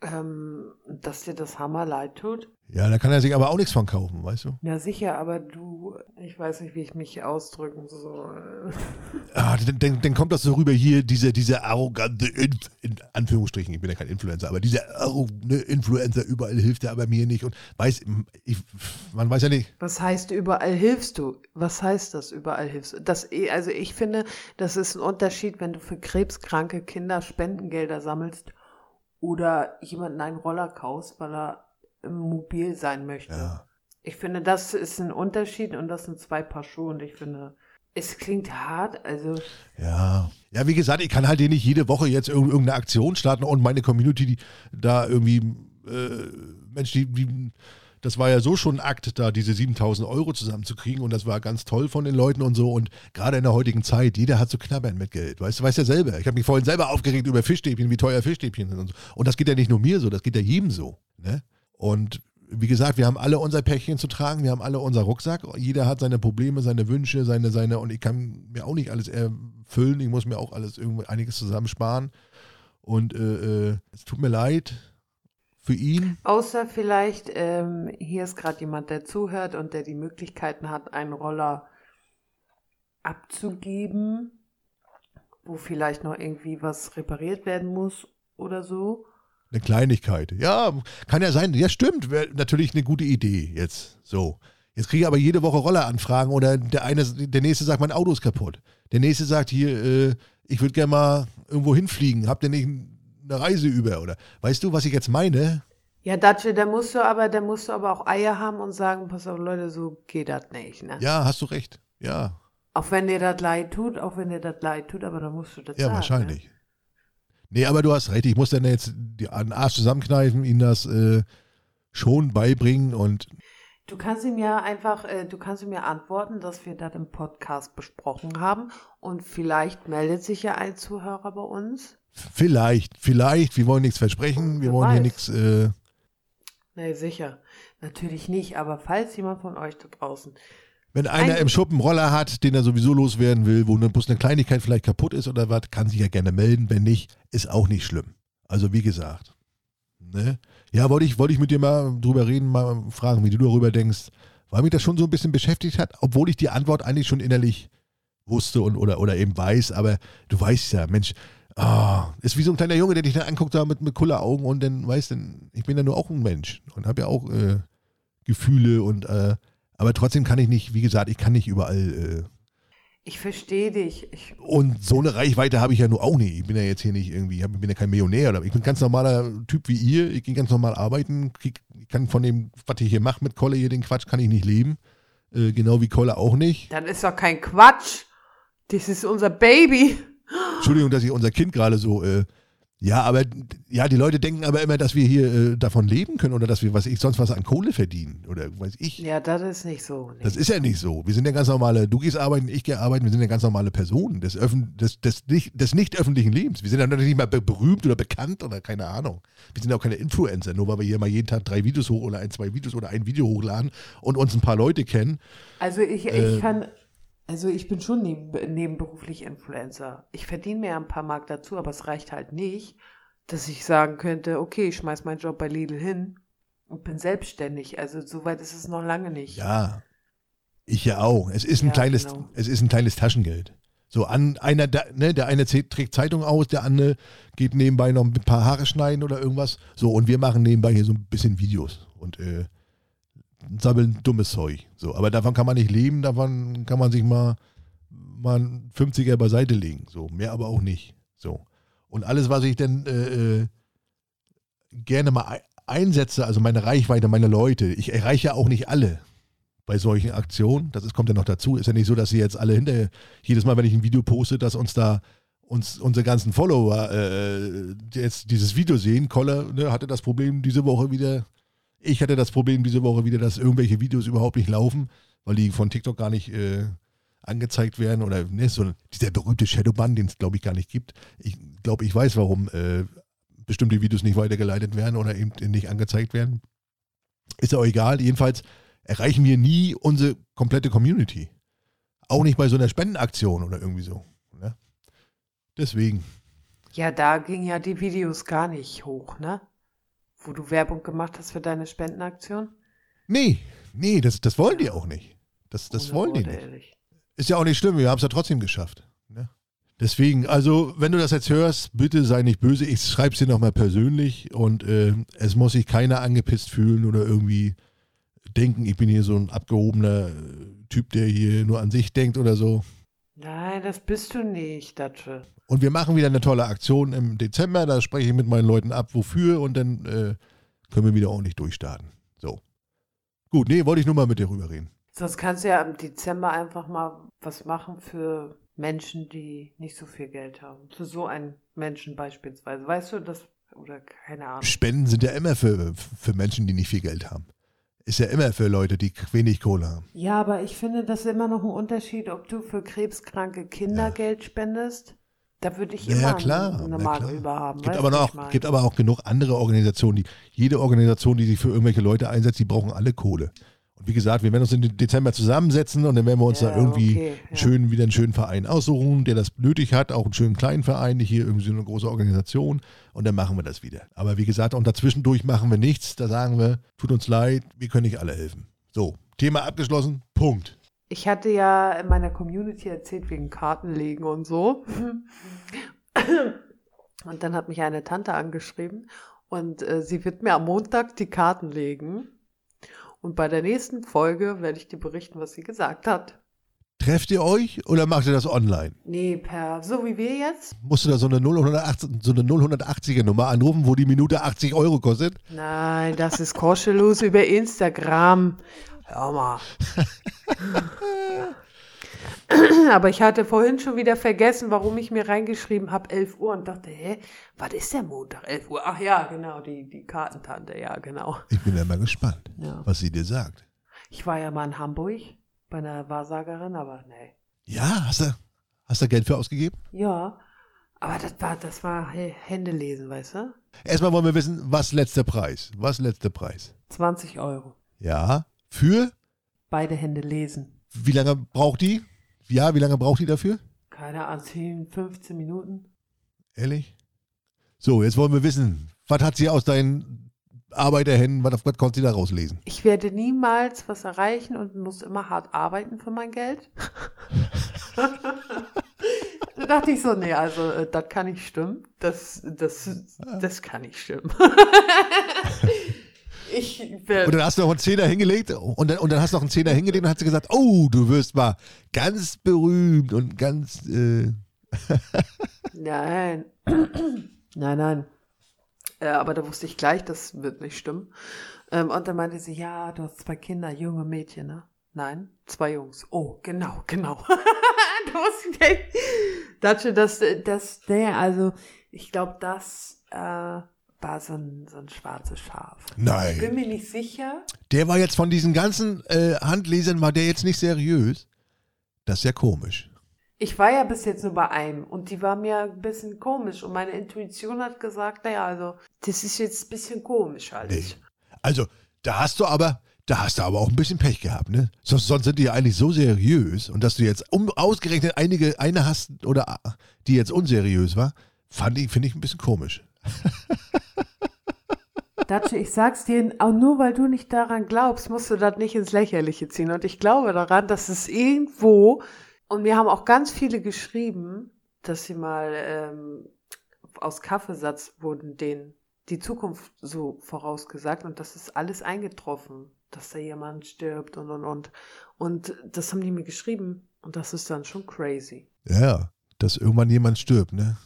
Ähm, dass dir das Hammer leid tut. Ja, da kann er sich aber auch nichts von kaufen, weißt du? Ja, sicher, aber du, ich weiß nicht, wie ich mich ausdrücken soll. Ah, dann, dann, dann kommt das so rüber hier, diese, diese arrogante, Inf in Anführungsstrichen, ich bin ja kein Influencer, aber dieser arrogante Influencer, überall hilft er aber mir nicht und weiß, ich, man weiß ja nicht. Was heißt überall hilfst du? Was heißt das, überall hilfst du? Das, also ich finde, das ist ein Unterschied, wenn du für krebskranke Kinder Spendengelder sammelst oder jemanden einen Roller kaufst, weil er mobil sein möchte. Ja. Ich finde, das ist ein Unterschied und das sind zwei Paar Schuhe und ich finde, es klingt hart, also. Ja. Ja, wie gesagt, ich kann halt nicht jede Woche jetzt irgendeine Aktion starten und meine Community, die da irgendwie, äh, Mensch, die, die, das war ja so schon ein Akt, da diese 7000 Euro zusammenzukriegen und das war ganz toll von den Leuten und so und gerade in der heutigen Zeit, jeder hat zu so knabbern mit Geld, weißt du, weißt ja selber. Ich habe mich vorhin selber aufgeregt über Fischstäbchen, wie teuer Fischstäbchen sind und so. Und das geht ja nicht nur mir so, das geht ja jedem so, ne? Und wie gesagt, wir haben alle unser Päckchen zu tragen, wir haben alle unser Rucksack. Jeder hat seine Probleme, seine Wünsche, seine, seine, und ich kann mir auch nicht alles erfüllen. Ich muss mir auch alles irgendwie einiges zusammensparen. Und äh, äh, es tut mir leid für ihn. Außer vielleicht, ähm, hier ist gerade jemand, der zuhört und der die Möglichkeiten hat, einen Roller abzugeben, wo vielleicht noch irgendwie was repariert werden muss oder so. Eine Kleinigkeit. Ja, kann ja sein. Ja, stimmt. Wäre natürlich eine gute Idee jetzt. So. Jetzt kriege ich aber jede Woche Rolleranfragen oder der eine, der nächste sagt, mein Auto ist kaputt. Der nächste sagt hier, äh, ich würde gerne mal irgendwo hinfliegen. Habt ihr nicht eine Reise über? Oder weißt du, was ich jetzt meine? Ja, Datsche, da musst du aber, da musst du aber auch Eier haben und sagen, pass auf, Leute, so geht das nicht, ne? Ja, hast du recht. Ja. Auch wenn dir das leid tut, auch wenn dir das leid tut, aber dann musst du das ja, sagen. Ja, wahrscheinlich. Ne? Nee, aber du hast recht. Ich muss dann jetzt den Arsch zusammenkneifen, ihnen das äh, schon beibringen und. Du kannst ihm ja einfach, äh, du kannst ihm ja antworten, dass wir das im Podcast besprochen haben und vielleicht meldet sich ja ein Zuhörer bei uns. Vielleicht, vielleicht. Wir wollen nichts versprechen. Wir wollen weiß. hier nichts. Äh, nee, sicher. Natürlich nicht, aber falls jemand von euch da draußen wenn einer Ein im Schuppen Roller hat, den er sowieso loswerden will, wo bloß eine Kleinigkeit vielleicht kaputt ist oder was, kann sich ja gerne melden. Wenn nicht, ist auch nicht schlimm. Also wie gesagt. Ne? Ja, wollte ich, wollte ich mit dir mal drüber reden, mal fragen, wie du darüber denkst, weil mich das schon so ein bisschen beschäftigt hat, obwohl ich die Antwort eigentlich schon innerlich wusste und, oder, oder eben weiß, aber du weißt ja, Mensch, oh, ist wie so ein kleiner Junge, der dich dann anguckt da mit, mit Kulleraugen und dann weißt du, ich bin ja nur auch ein Mensch und habe ja auch äh, Gefühle und äh, aber trotzdem kann ich nicht, wie gesagt, ich kann nicht überall. Äh, ich verstehe dich. Ich und so eine Reichweite habe ich ja nur auch nicht. Ich bin ja jetzt hier nicht irgendwie, ich bin ja kein Millionär. ich bin ein ganz normaler Typ wie ihr. Ich gehe ganz normal arbeiten. Ich kann von dem, was ich hier mache mit Kolle hier, den Quatsch, kann ich nicht leben. Äh, genau wie Kolle auch nicht. Dann ist doch kein Quatsch. Das ist unser Baby. Entschuldigung, dass ich unser Kind gerade so äh, ja, aber ja, die Leute denken aber immer, dass wir hier äh, davon leben können oder dass wir, was ich sonst was an Kohle verdienen oder weiß ich. Ja, das ist nicht so. Nee. Das ist ja nicht so. Wir sind ja ganz normale, du gehst arbeiten, ich gehe arbeiten, wir sind ja ganz normale Personen des, Öffn des, des, nicht, des nicht öffentlichen Lebens. Wir sind ja natürlich nicht mal berühmt oder bekannt oder keine Ahnung. Wir sind ja auch keine Influencer, nur weil wir hier mal jeden Tag drei Videos hoch oder ein, zwei Videos oder ein Video hochladen und uns ein paar Leute kennen. Also ich, äh, ich kann, also ich bin schon neben, nebenberuflich Influencer. Ich verdiene mir ein paar Mark dazu, aber es reicht halt nicht, dass ich sagen könnte, okay, ich schmeiß meinen Job bei Lidl hin und bin selbstständig. Also so weit ist es noch lange nicht. Ja, ich ja auch. Es ist ein ja, kleines, genau. es ist ein kleines Taschengeld. So, an einer, der, ne, der eine trägt Zeitung aus, der andere geht nebenbei noch ein paar Haare schneiden oder irgendwas. So, und wir machen nebenbei hier so ein bisschen Videos und äh, sammeln dummes Zeug. So, aber davon kann man nicht leben, davon kann man sich mal, mal einen 50er beiseite legen. So, mehr aber auch nicht. So. Und alles, was ich denn äh, äh gerne mal einsetze, also meine Reichweite, meine Leute, ich erreiche ja auch nicht alle bei solchen Aktionen. Das ist, kommt ja noch dazu. Ist ja nicht so, dass sie jetzt alle hinter, jedes Mal, wenn ich ein Video poste, dass uns da uns unsere ganzen Follower äh, jetzt dieses Video sehen. Koller ne, hatte das Problem diese Woche wieder. Ich hatte das Problem diese Woche wieder, dass irgendwelche Videos überhaupt nicht laufen, weil die von TikTok gar nicht äh, angezeigt werden oder ne, so dieser berühmte Shadowban, den es glaube ich gar nicht gibt. Ich glaube, ich weiß, warum äh, bestimmte Videos nicht weitergeleitet werden oder eben nicht angezeigt werden. Ist ja auch egal. Jedenfalls erreichen wir nie unsere komplette Community. Auch nicht bei so einer Spendenaktion oder irgendwie so. Ne? Deswegen. Ja, da gingen ja die Videos gar nicht hoch, ne? Wo du Werbung gemacht hast für deine Spendenaktion? Nee, nee, das, das wollen die auch nicht. Das, das wollen die nicht. Ehrlich. Ist ja auch nicht schlimm, wir haben es ja trotzdem geschafft. Ne? Deswegen, also, wenn du das jetzt hörst, bitte sei nicht böse. Ich schreibe es dir nochmal persönlich und äh, es muss sich keiner angepisst fühlen oder irgendwie denken, ich bin hier so ein abgehobener äh, Typ, der hier nur an sich denkt oder so. Nein, das bist du nicht, Datsche. Und wir machen wieder eine tolle Aktion im Dezember. Da spreche ich mit meinen Leuten ab, wofür und dann äh, können wir wieder ordentlich durchstarten. So. Gut, nee, wollte ich nur mal mit dir rüber reden. Sonst kannst du ja im Dezember einfach mal was machen für Menschen, die nicht so viel Geld haben. Für so einen Menschen beispielsweise. Weißt du, das, oder keine Ahnung. Spenden sind ja immer für, für Menschen, die nicht viel Geld haben ist ja immer für Leute, die wenig Kohle haben. Ja, aber ich finde, das ist immer noch ein Unterschied, ob du für krebskranke Kinder ja. Geld spendest. Da würde ich immer ja, klar, eine Marke über haben. Gibt aber, noch, gibt aber auch genug andere Organisationen, die jede Organisation, die sich für irgendwelche Leute einsetzt, die brauchen alle Kohle. Und wie gesagt, wir werden uns im Dezember zusammensetzen und dann werden wir uns ja, da irgendwie okay, ja. schön, wieder einen schönen Verein aussuchen, der das nötig hat, auch einen schönen kleinen Verein, nicht hier irgendwie so eine große Organisation. Und dann machen wir das wieder. Aber wie gesagt, und dazwischendurch machen wir nichts. Da sagen wir, tut uns leid, wir können nicht alle helfen. So, Thema abgeschlossen, Punkt. Ich hatte ja in meiner Community erzählt wegen Kartenlegen und so. Und dann hat mich eine Tante angeschrieben und äh, sie wird mir am Montag die Karten legen. Und bei der nächsten Folge werde ich dir berichten, was sie gesagt hat. Trefft ihr euch oder macht ihr das online? Nee, per, so wie wir jetzt. Musst du da so eine 080, so eine 080er Nummer anrufen, wo die Minute 80 Euro kostet? Nein, das ist kostenlos über Instagram. Hör mal. Aber ich hatte vorhin schon wieder vergessen, warum ich mir reingeschrieben habe, 11 Uhr und dachte, hä, was ist der Montag, 11 Uhr? Ach ja, genau, die, die Kartentante, ja, genau. Ich bin ja mal gespannt, ja. was sie dir sagt. Ich war ja mal in Hamburg bei einer Wahrsagerin, aber nee. Ja, hast du, hast du Geld für ausgegeben? Ja, aber das war, das war Hände lesen, weißt du? Erstmal wollen wir wissen, was letzter Preis? Was letzter Preis? 20 Euro. Ja, für? Beide Hände lesen. Wie lange braucht die? Ja, wie lange braucht die dafür? Keine Ahnung, 10, 15 Minuten. Ehrlich? So, jetzt wollen wir wissen, was hat sie aus deinen Arbeiterhänden, was, was konnte sie da rauslesen? Ich werde niemals was erreichen und muss immer hart arbeiten für mein Geld. da dachte ich so, nee, also äh, das kann nicht stimmen. Das, das, das kann nicht stimmen. Ich werde. Und dann hast du noch einen Zehner hingelegt und dann, und dann hast du noch einen Zehner hingelegt und hat sie gesagt, oh, du wirst mal ganz berühmt und ganz. Äh nein. nein, nein. Äh, aber da wusste ich gleich, das wird nicht stimmen. Ähm, und dann meinte sie, ja, du hast zwei Kinder, junge Mädchen, ne? Nein, zwei Jungs. Oh, genau, genau. du musst nicht. Das, das, das, nee, also ich glaube, das äh, war so ein, so ein schwarzes Schaf. Nein. Ich bin mir nicht sicher. Der war jetzt von diesen ganzen äh, Handlesern, war der jetzt nicht seriös? Das ist ja komisch. Ich war ja bis jetzt nur bei einem und die war mir ein bisschen komisch und meine Intuition hat gesagt, naja, also das ist jetzt ein bisschen komisch halt. Nee. Also, da hast du aber, da hast du aber auch ein bisschen Pech gehabt, ne? Sonst, sonst sind die ja eigentlich so seriös und dass du jetzt um, ausgerechnet einige, eine hast oder die jetzt unseriös war, fand ich, finde ich ein bisschen komisch. Datsche, ich sag's dir, auch nur weil du nicht daran glaubst, musst du das nicht ins Lächerliche ziehen. Und ich glaube daran, dass es irgendwo Und mir haben auch ganz viele geschrieben, dass sie mal ähm, aus Kaffeesatz wurden denen die Zukunft so vorausgesagt und das ist alles eingetroffen, dass da jemand stirbt und und und. Und das haben die mir geschrieben und das ist dann schon crazy. Ja, ja, dass irgendwann jemand stirbt, ne?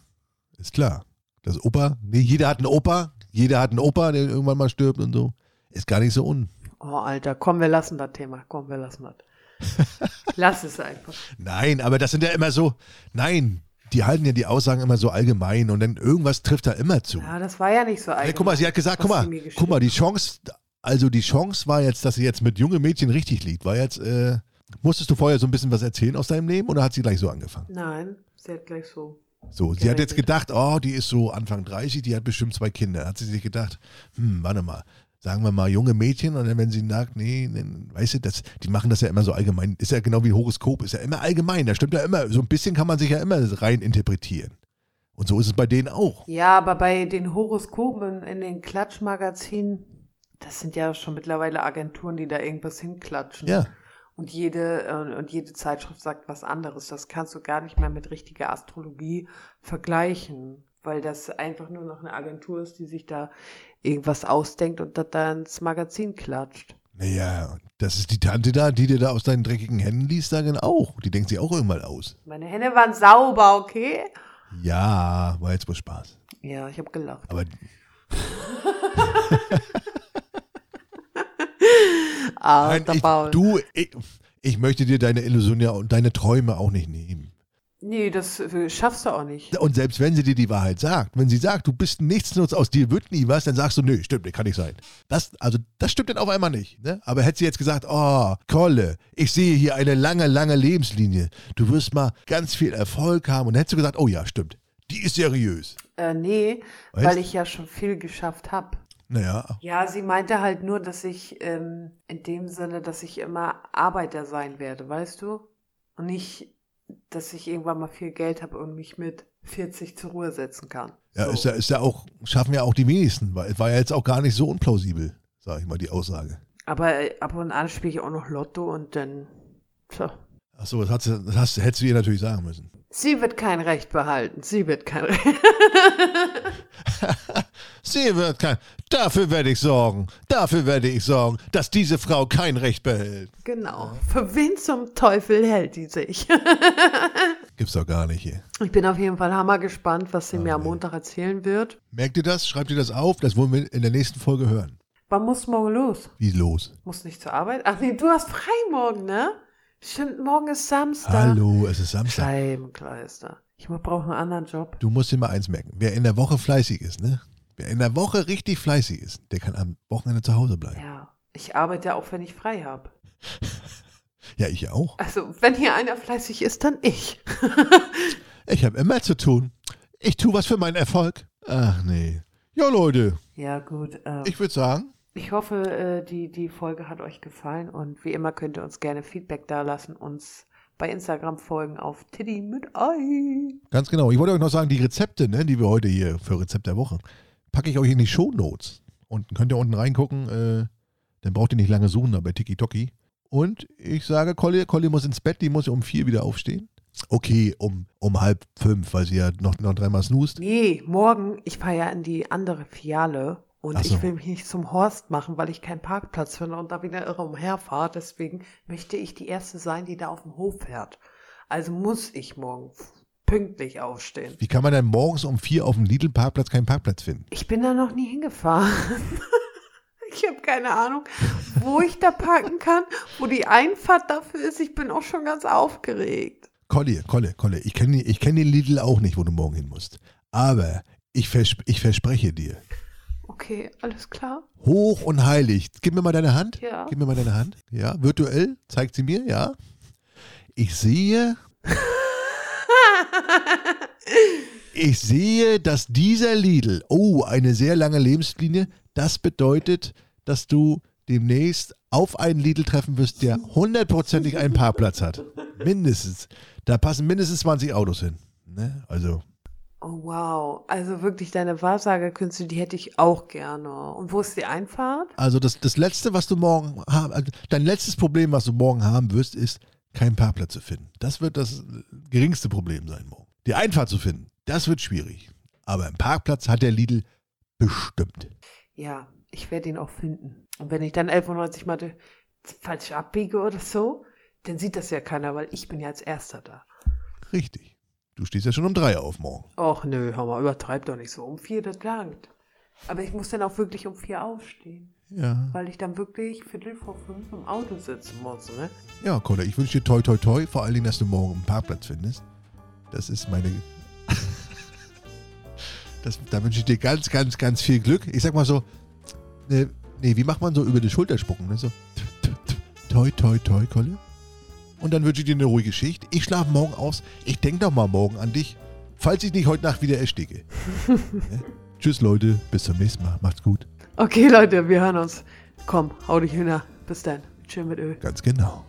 Ist klar. Das Opa, nee, jeder hat einen Opa, jeder hat einen Opa, der irgendwann mal stirbt und so. Ist gar nicht so un. Oh, Alter, komm, wir lassen das Thema. Komm, wir lassen das. Lass es einfach. Nein, aber das sind ja immer so, nein, die halten ja die Aussagen immer so allgemein und dann irgendwas trifft da immer zu. Ja, das war ja nicht so allgemein. Hey, guck mal, sie hat gesagt, guck mal, guck mal, die Chance, also die Chance war jetzt, dass sie jetzt mit jungen Mädchen richtig liegt, war jetzt, äh, musstest du vorher so ein bisschen was erzählen aus deinem Leben oder hat sie gleich so angefangen? Nein, sie hat gleich so. So, sie hat jetzt gedacht, oh, die ist so Anfang 30, die hat bestimmt zwei Kinder. Hat sie sich gedacht, hm, warte mal, sagen wir mal junge Mädchen und dann, wenn sie sagt, nee, dann, weißt du, das, die machen das ja immer so allgemein, ist ja genau wie Horoskop, ist ja immer allgemein, da stimmt ja immer, so ein bisschen kann man sich ja immer rein interpretieren. Und so ist es bei denen auch. Ja, aber bei den Horoskopen in den Klatschmagazinen, das sind ja schon mittlerweile Agenturen, die da irgendwas hinklatschen. Ja, Und jede, äh, und jede Zeitschrift sagt was anderes. Das kannst du gar nicht mehr mit richtiger Astrologie vergleichen, weil das einfach nur noch eine Agentur ist, die sich da irgendwas ausdenkt und das da ins Magazin klatscht. naja, das ist die Tante da, die dir da aus deinen dreckigen Händen liest, sagen auch. Die denkt sich auch irgendwann aus. Meine Hände waren sauber, okay? Ja, war jetzt wohl Spaß. Ja, ich habe gelacht. Aber Ah, nein, ich, Paul. du, ich, ich möchte dir deine Illusion ja und deine Träume auch nicht nehmen. Nee, das äh, schaffst du auch nicht. Und selbst wenn sie dir die Wahrheit sagt, wenn sie sagt, du bist ein Nichtsnutz, aus dir wird nie was, dann sagst du, nö, stimmt, kann nicht sein. Das, also, das stimmt dann auf einmal nicht. Ne? Aber hätte sie jetzt gesagt, oh, Kolle, ich sehe hier eine lange, lange Lebenslinie. Du wirst mal ganz viel Erfolg haben. Und dann hättest du gesagt, oh ja, stimmt. Die ist seriös. Äh, nee, Weißt? weil ich ja schon viel geschafft habe. Naja, Ja, sie meinte halt nur, dass ich ähm, in dem Sinne, dass ich immer Arbeiter sein werde, weißt du? Und nicht, dass ich irgendwann mal viel Geld habe und mich mit 40 zur Ruhe setzen kann. ja, So. ist ja, ist ja auch, schaffen ja auch die wenigsten, weil war ja jetzt auch gar nicht so unplausibel, sage ich mal, die Aussage. Aber äh, ab und an spiele ich auch noch Lotto und dann. Tja. Achso, das, hat sie, das hast, hättest du ihr natürlich sagen müssen. Sie wird kein Recht behalten. Sie wird kein Recht. Sie wird kein. Dafür werde ich sorgen. Dafür werde ich sorgen, dass diese Frau kein Recht behält. Genau. Für wen zum Teufel hält die sich? Gibt's doch gar nicht hier. ich bin auf jeden Fall hammer gespannt, was sie mir am Montag erzählen wird. Merkt ihr das? Schreibt ihr das auf? Das wollen wir in der nächsten Folge hören. Wann muss morgen los? Wie los? Muss nicht zur Arbeit? Ach nee, du hast frei morgen, ne? Stimmt, morgen ist Samstag. Hallo, es ist Samstag. Scheibenkleister. Ich brauche einen anderen Job. Du musst dir mal eins merken. Wer in der Woche fleißig ist, ne? Wer in der Woche richtig fleißig ist, der kann am Wochenende zu Hause bleiben. Ja. Ich arbeite ja auch, wenn ich frei habe. Ja, ich auch. Also, wenn hier einer fleißig ist, dann ich. Ich habe immer zu tun. Ich tue was für meinen Erfolg. Ach nee. Ja, Leute, Ja, gut. Äh, ich würde sagen, ich hoffe, äh, die, die Folge hat euch gefallen und wie immer könnt ihr uns gerne Feedback dalassen, uns bei Instagram folgen auf Tiddy mit Ei. Ganz genau. Ich wollte euch noch sagen, die Rezepte, ne, die wir heute hier für Rezept der Woche, packe ich euch in die Shownotes. Und könnt ihr unten reingucken, äh, dann braucht ihr nicht lange suchen da bei TikToki. Und ich sage, Colli, Colli muss ins Bett, die muss um vier wieder aufstehen. Okay, um, um halb fünf, weil sie ja noch, noch dreimal snoost. Nee, morgen, ich fahre ja in die andere Filiale und so. ich will mich nicht zum Horst machen, weil ich keinen Parkplatz finde und da wieder irre umherfahre. Deswegen möchte ich die Erste sein, die da auf dem Hof fährt. Also muss ich morgen pünktlich aufstehen. Wie kann man denn morgens um vier auf dem Lidl-Parkplatz keinen Parkplatz finden? Ich bin da noch nie hingefahren. ich habe keine Ahnung, wo ich da parken kann, wo die Einfahrt dafür ist. Ich bin auch schon ganz aufgeregt. Colli, Kolle, Kolle, ich kenne ich kenn den Lidl auch nicht, wo du morgen hin musst. Aber ich, vers ich verspreche dir, Okay, alles klar. hoch und heilig, gib mir mal deine Hand. Ja. Gib mir mal deine Hand. Ja, virtuell, zeigt sie mir, ja. Ich sehe, ich sehe, dass dieser Lidl, oh, eine sehr lange Lebenslinie, das bedeutet, dass du demnächst auf einen Lidl treffen wirst, der hundertprozentig einen Parkplatz hat. Mindestens. Da passen mindestens 20 Autos hin. Ne? Also, Oh wow, also wirklich deine Wahrsagerkünste, die hätte ich auch gerne. Und wo ist die Einfahrt? also das, das Letzte, was du morgen haben, also dein letztes Problem, was du morgen haben wirst, ist, keinen Parkplatz zu finden. Das wird das geringste Problem sein morgen. Die Einfahrt zu finden, das wird schwierig. Aber einen Parkplatz hat der Lidl bestimmt. Ja, ich werde ihn auch finden. Und wenn ich dann 11.90 Mal falsch abbiege oder so, dann sieht das ja keiner, weil ich bin ja als Erster da. Richtig. Du stehst ja schon um drei auf morgen. Och nö, Hammer, übertreib doch nicht so. Um vier, das langt. Aber ich muss dann auch wirklich um vier aufstehen. Ja. Weil ich dann wirklich Viertel vor fünf im Auto sitzen muss, ne? Ja, Kolle, ich wünsche dir toi toi toi, vor allen Dingen, dass du morgen einen Parkplatz findest. Das ist meine. das, da wünsche ich dir ganz, ganz, ganz viel Glück. Ich sag mal so, ne, nee, wie macht man so über die Schulter spucken? Ne? So, toi toi toi, Kolle. Und dann wünsche ich dir eine ruhige Schicht. Ich schlafe morgen aus. Ich denke doch mal morgen an dich, falls ich nicht heute Nacht wieder ersticke. ne? Tschüss, Leute. Bis zum nächsten Mal. Macht's gut. Okay, Leute, wir hören uns. Komm, hau dich hin. Bis dann. Schön mit Öl. Ganz genau.